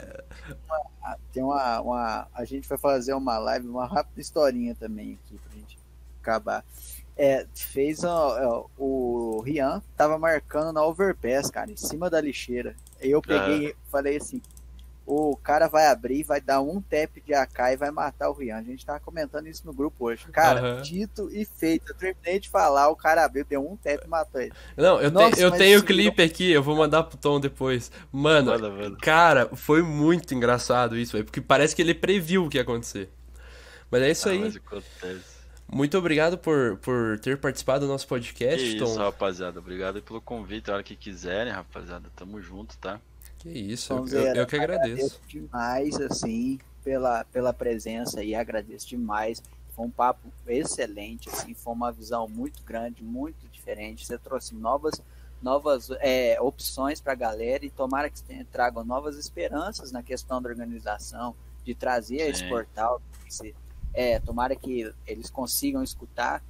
Tem uma, uma. A gente vai fazer uma live, uma rápida historinha também aqui pra gente acabar. É, fez ó, o Rian tava marcando na overpass, cara, em cima da lixeira. Eu peguei, falei assim, o cara vai abrir, vai dar um tap de AK e vai matar o Rian. A gente tava comentando isso no grupo hoje. Cara, uhum. dito e feito. Eu terminei de falar, o cara abriu, deu um tap e matou ele. Não, eu, Nossa, te, eu tenho o clipe não... aqui, eu vou mandar pro Tom depois. Mano, manda, manda. cara, foi muito engraçado isso, porque parece que ele previu o que ia acontecer. Mas é isso ah, aí. Muito obrigado por, por ter participado do nosso podcast, que Tom. Isso, rapaziada. Obrigado pelo convite. A hora que quiserem, rapaziada. Tamo junto, tá? Que isso, eu, eu, eu, que agradeço. agradeço demais, assim, pela, pela presença e agradeço demais. Foi um papo excelente, assim, foi uma visão muito grande, muito diferente. Você trouxe novas, novas é, opções para a galera e tomara que tragam novas esperanças na questão da organização, de trazer Sim. esse portal. É, tomara que eles consigam escutar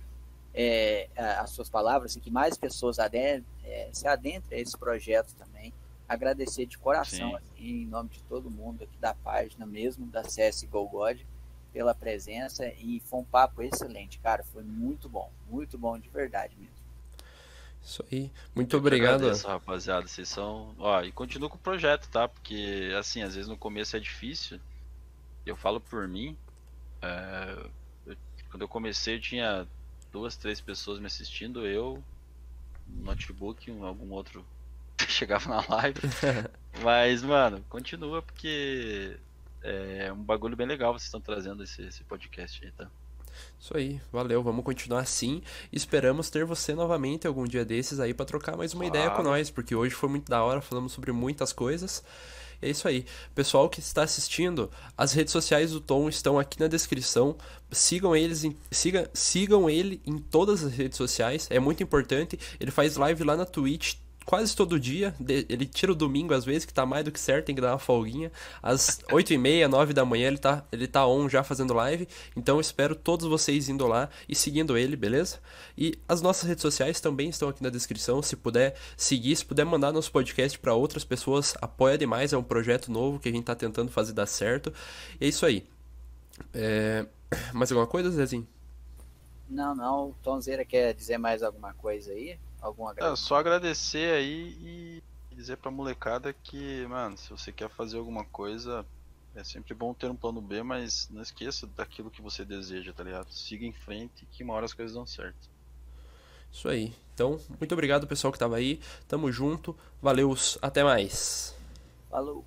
é, as suas palavras e que mais pessoas adentrem, é, se adentrem a esse projeto também agradecer de coração, assim, em nome de todo mundo aqui da página mesmo, da CS Go God, pela presença e foi um papo excelente, cara. Foi muito bom, muito bom de verdade mesmo. Isso aí. Muito Eu obrigado. Agradeço, rapaziada. Vocês são. Ó, e continua com o projeto, tá? Porque, assim, às vezes no começo é difícil. Eu falo por mim. É... Eu... Quando eu comecei, eu tinha duas, três pessoas me assistindo. Eu, um notebook, um, algum outro chegava na live. Mas, mano, continua porque é um bagulho bem legal vocês estão trazendo esse, esse podcast aí, tá? Isso aí, valeu, vamos continuar assim. Esperamos ter você novamente algum dia desses aí para trocar mais uma claro. ideia com nós, porque hoje foi muito da hora, falamos sobre muitas coisas. É isso aí. Pessoal que está assistindo, as redes sociais do Tom estão aqui na descrição. Sigam eles em, siga, sigam ele em todas as redes sociais, é muito importante. Ele faz live lá na Twitch quase todo dia. Ele tira o domingo às vezes, que tá mais do que certo, tem que dar uma folguinha. Às 8 e meia, 9 da manhã ele tá, ele tá on já fazendo live. Então eu espero todos vocês indo lá e seguindo ele, beleza? E as nossas redes sociais também estão aqui na descrição. Se puder seguir, se puder mandar nosso podcast para outras pessoas, apoia demais. É um projeto novo que a gente tá tentando fazer dar certo. E é isso aí. É... Mais alguma coisa, Zezinho? Não, não. O Tonzeira quer dizer mais alguma coisa aí? Algum É, só agradecer aí e dizer pra molecada que, mano, se você quer fazer alguma coisa, é sempre bom ter um plano B, mas não esqueça daquilo que você deseja, tá ligado? Siga em frente que uma hora as coisas dão certo. Isso aí. Então, muito obrigado pessoal que tava aí. Tamo junto. Valeu, até mais. Falou.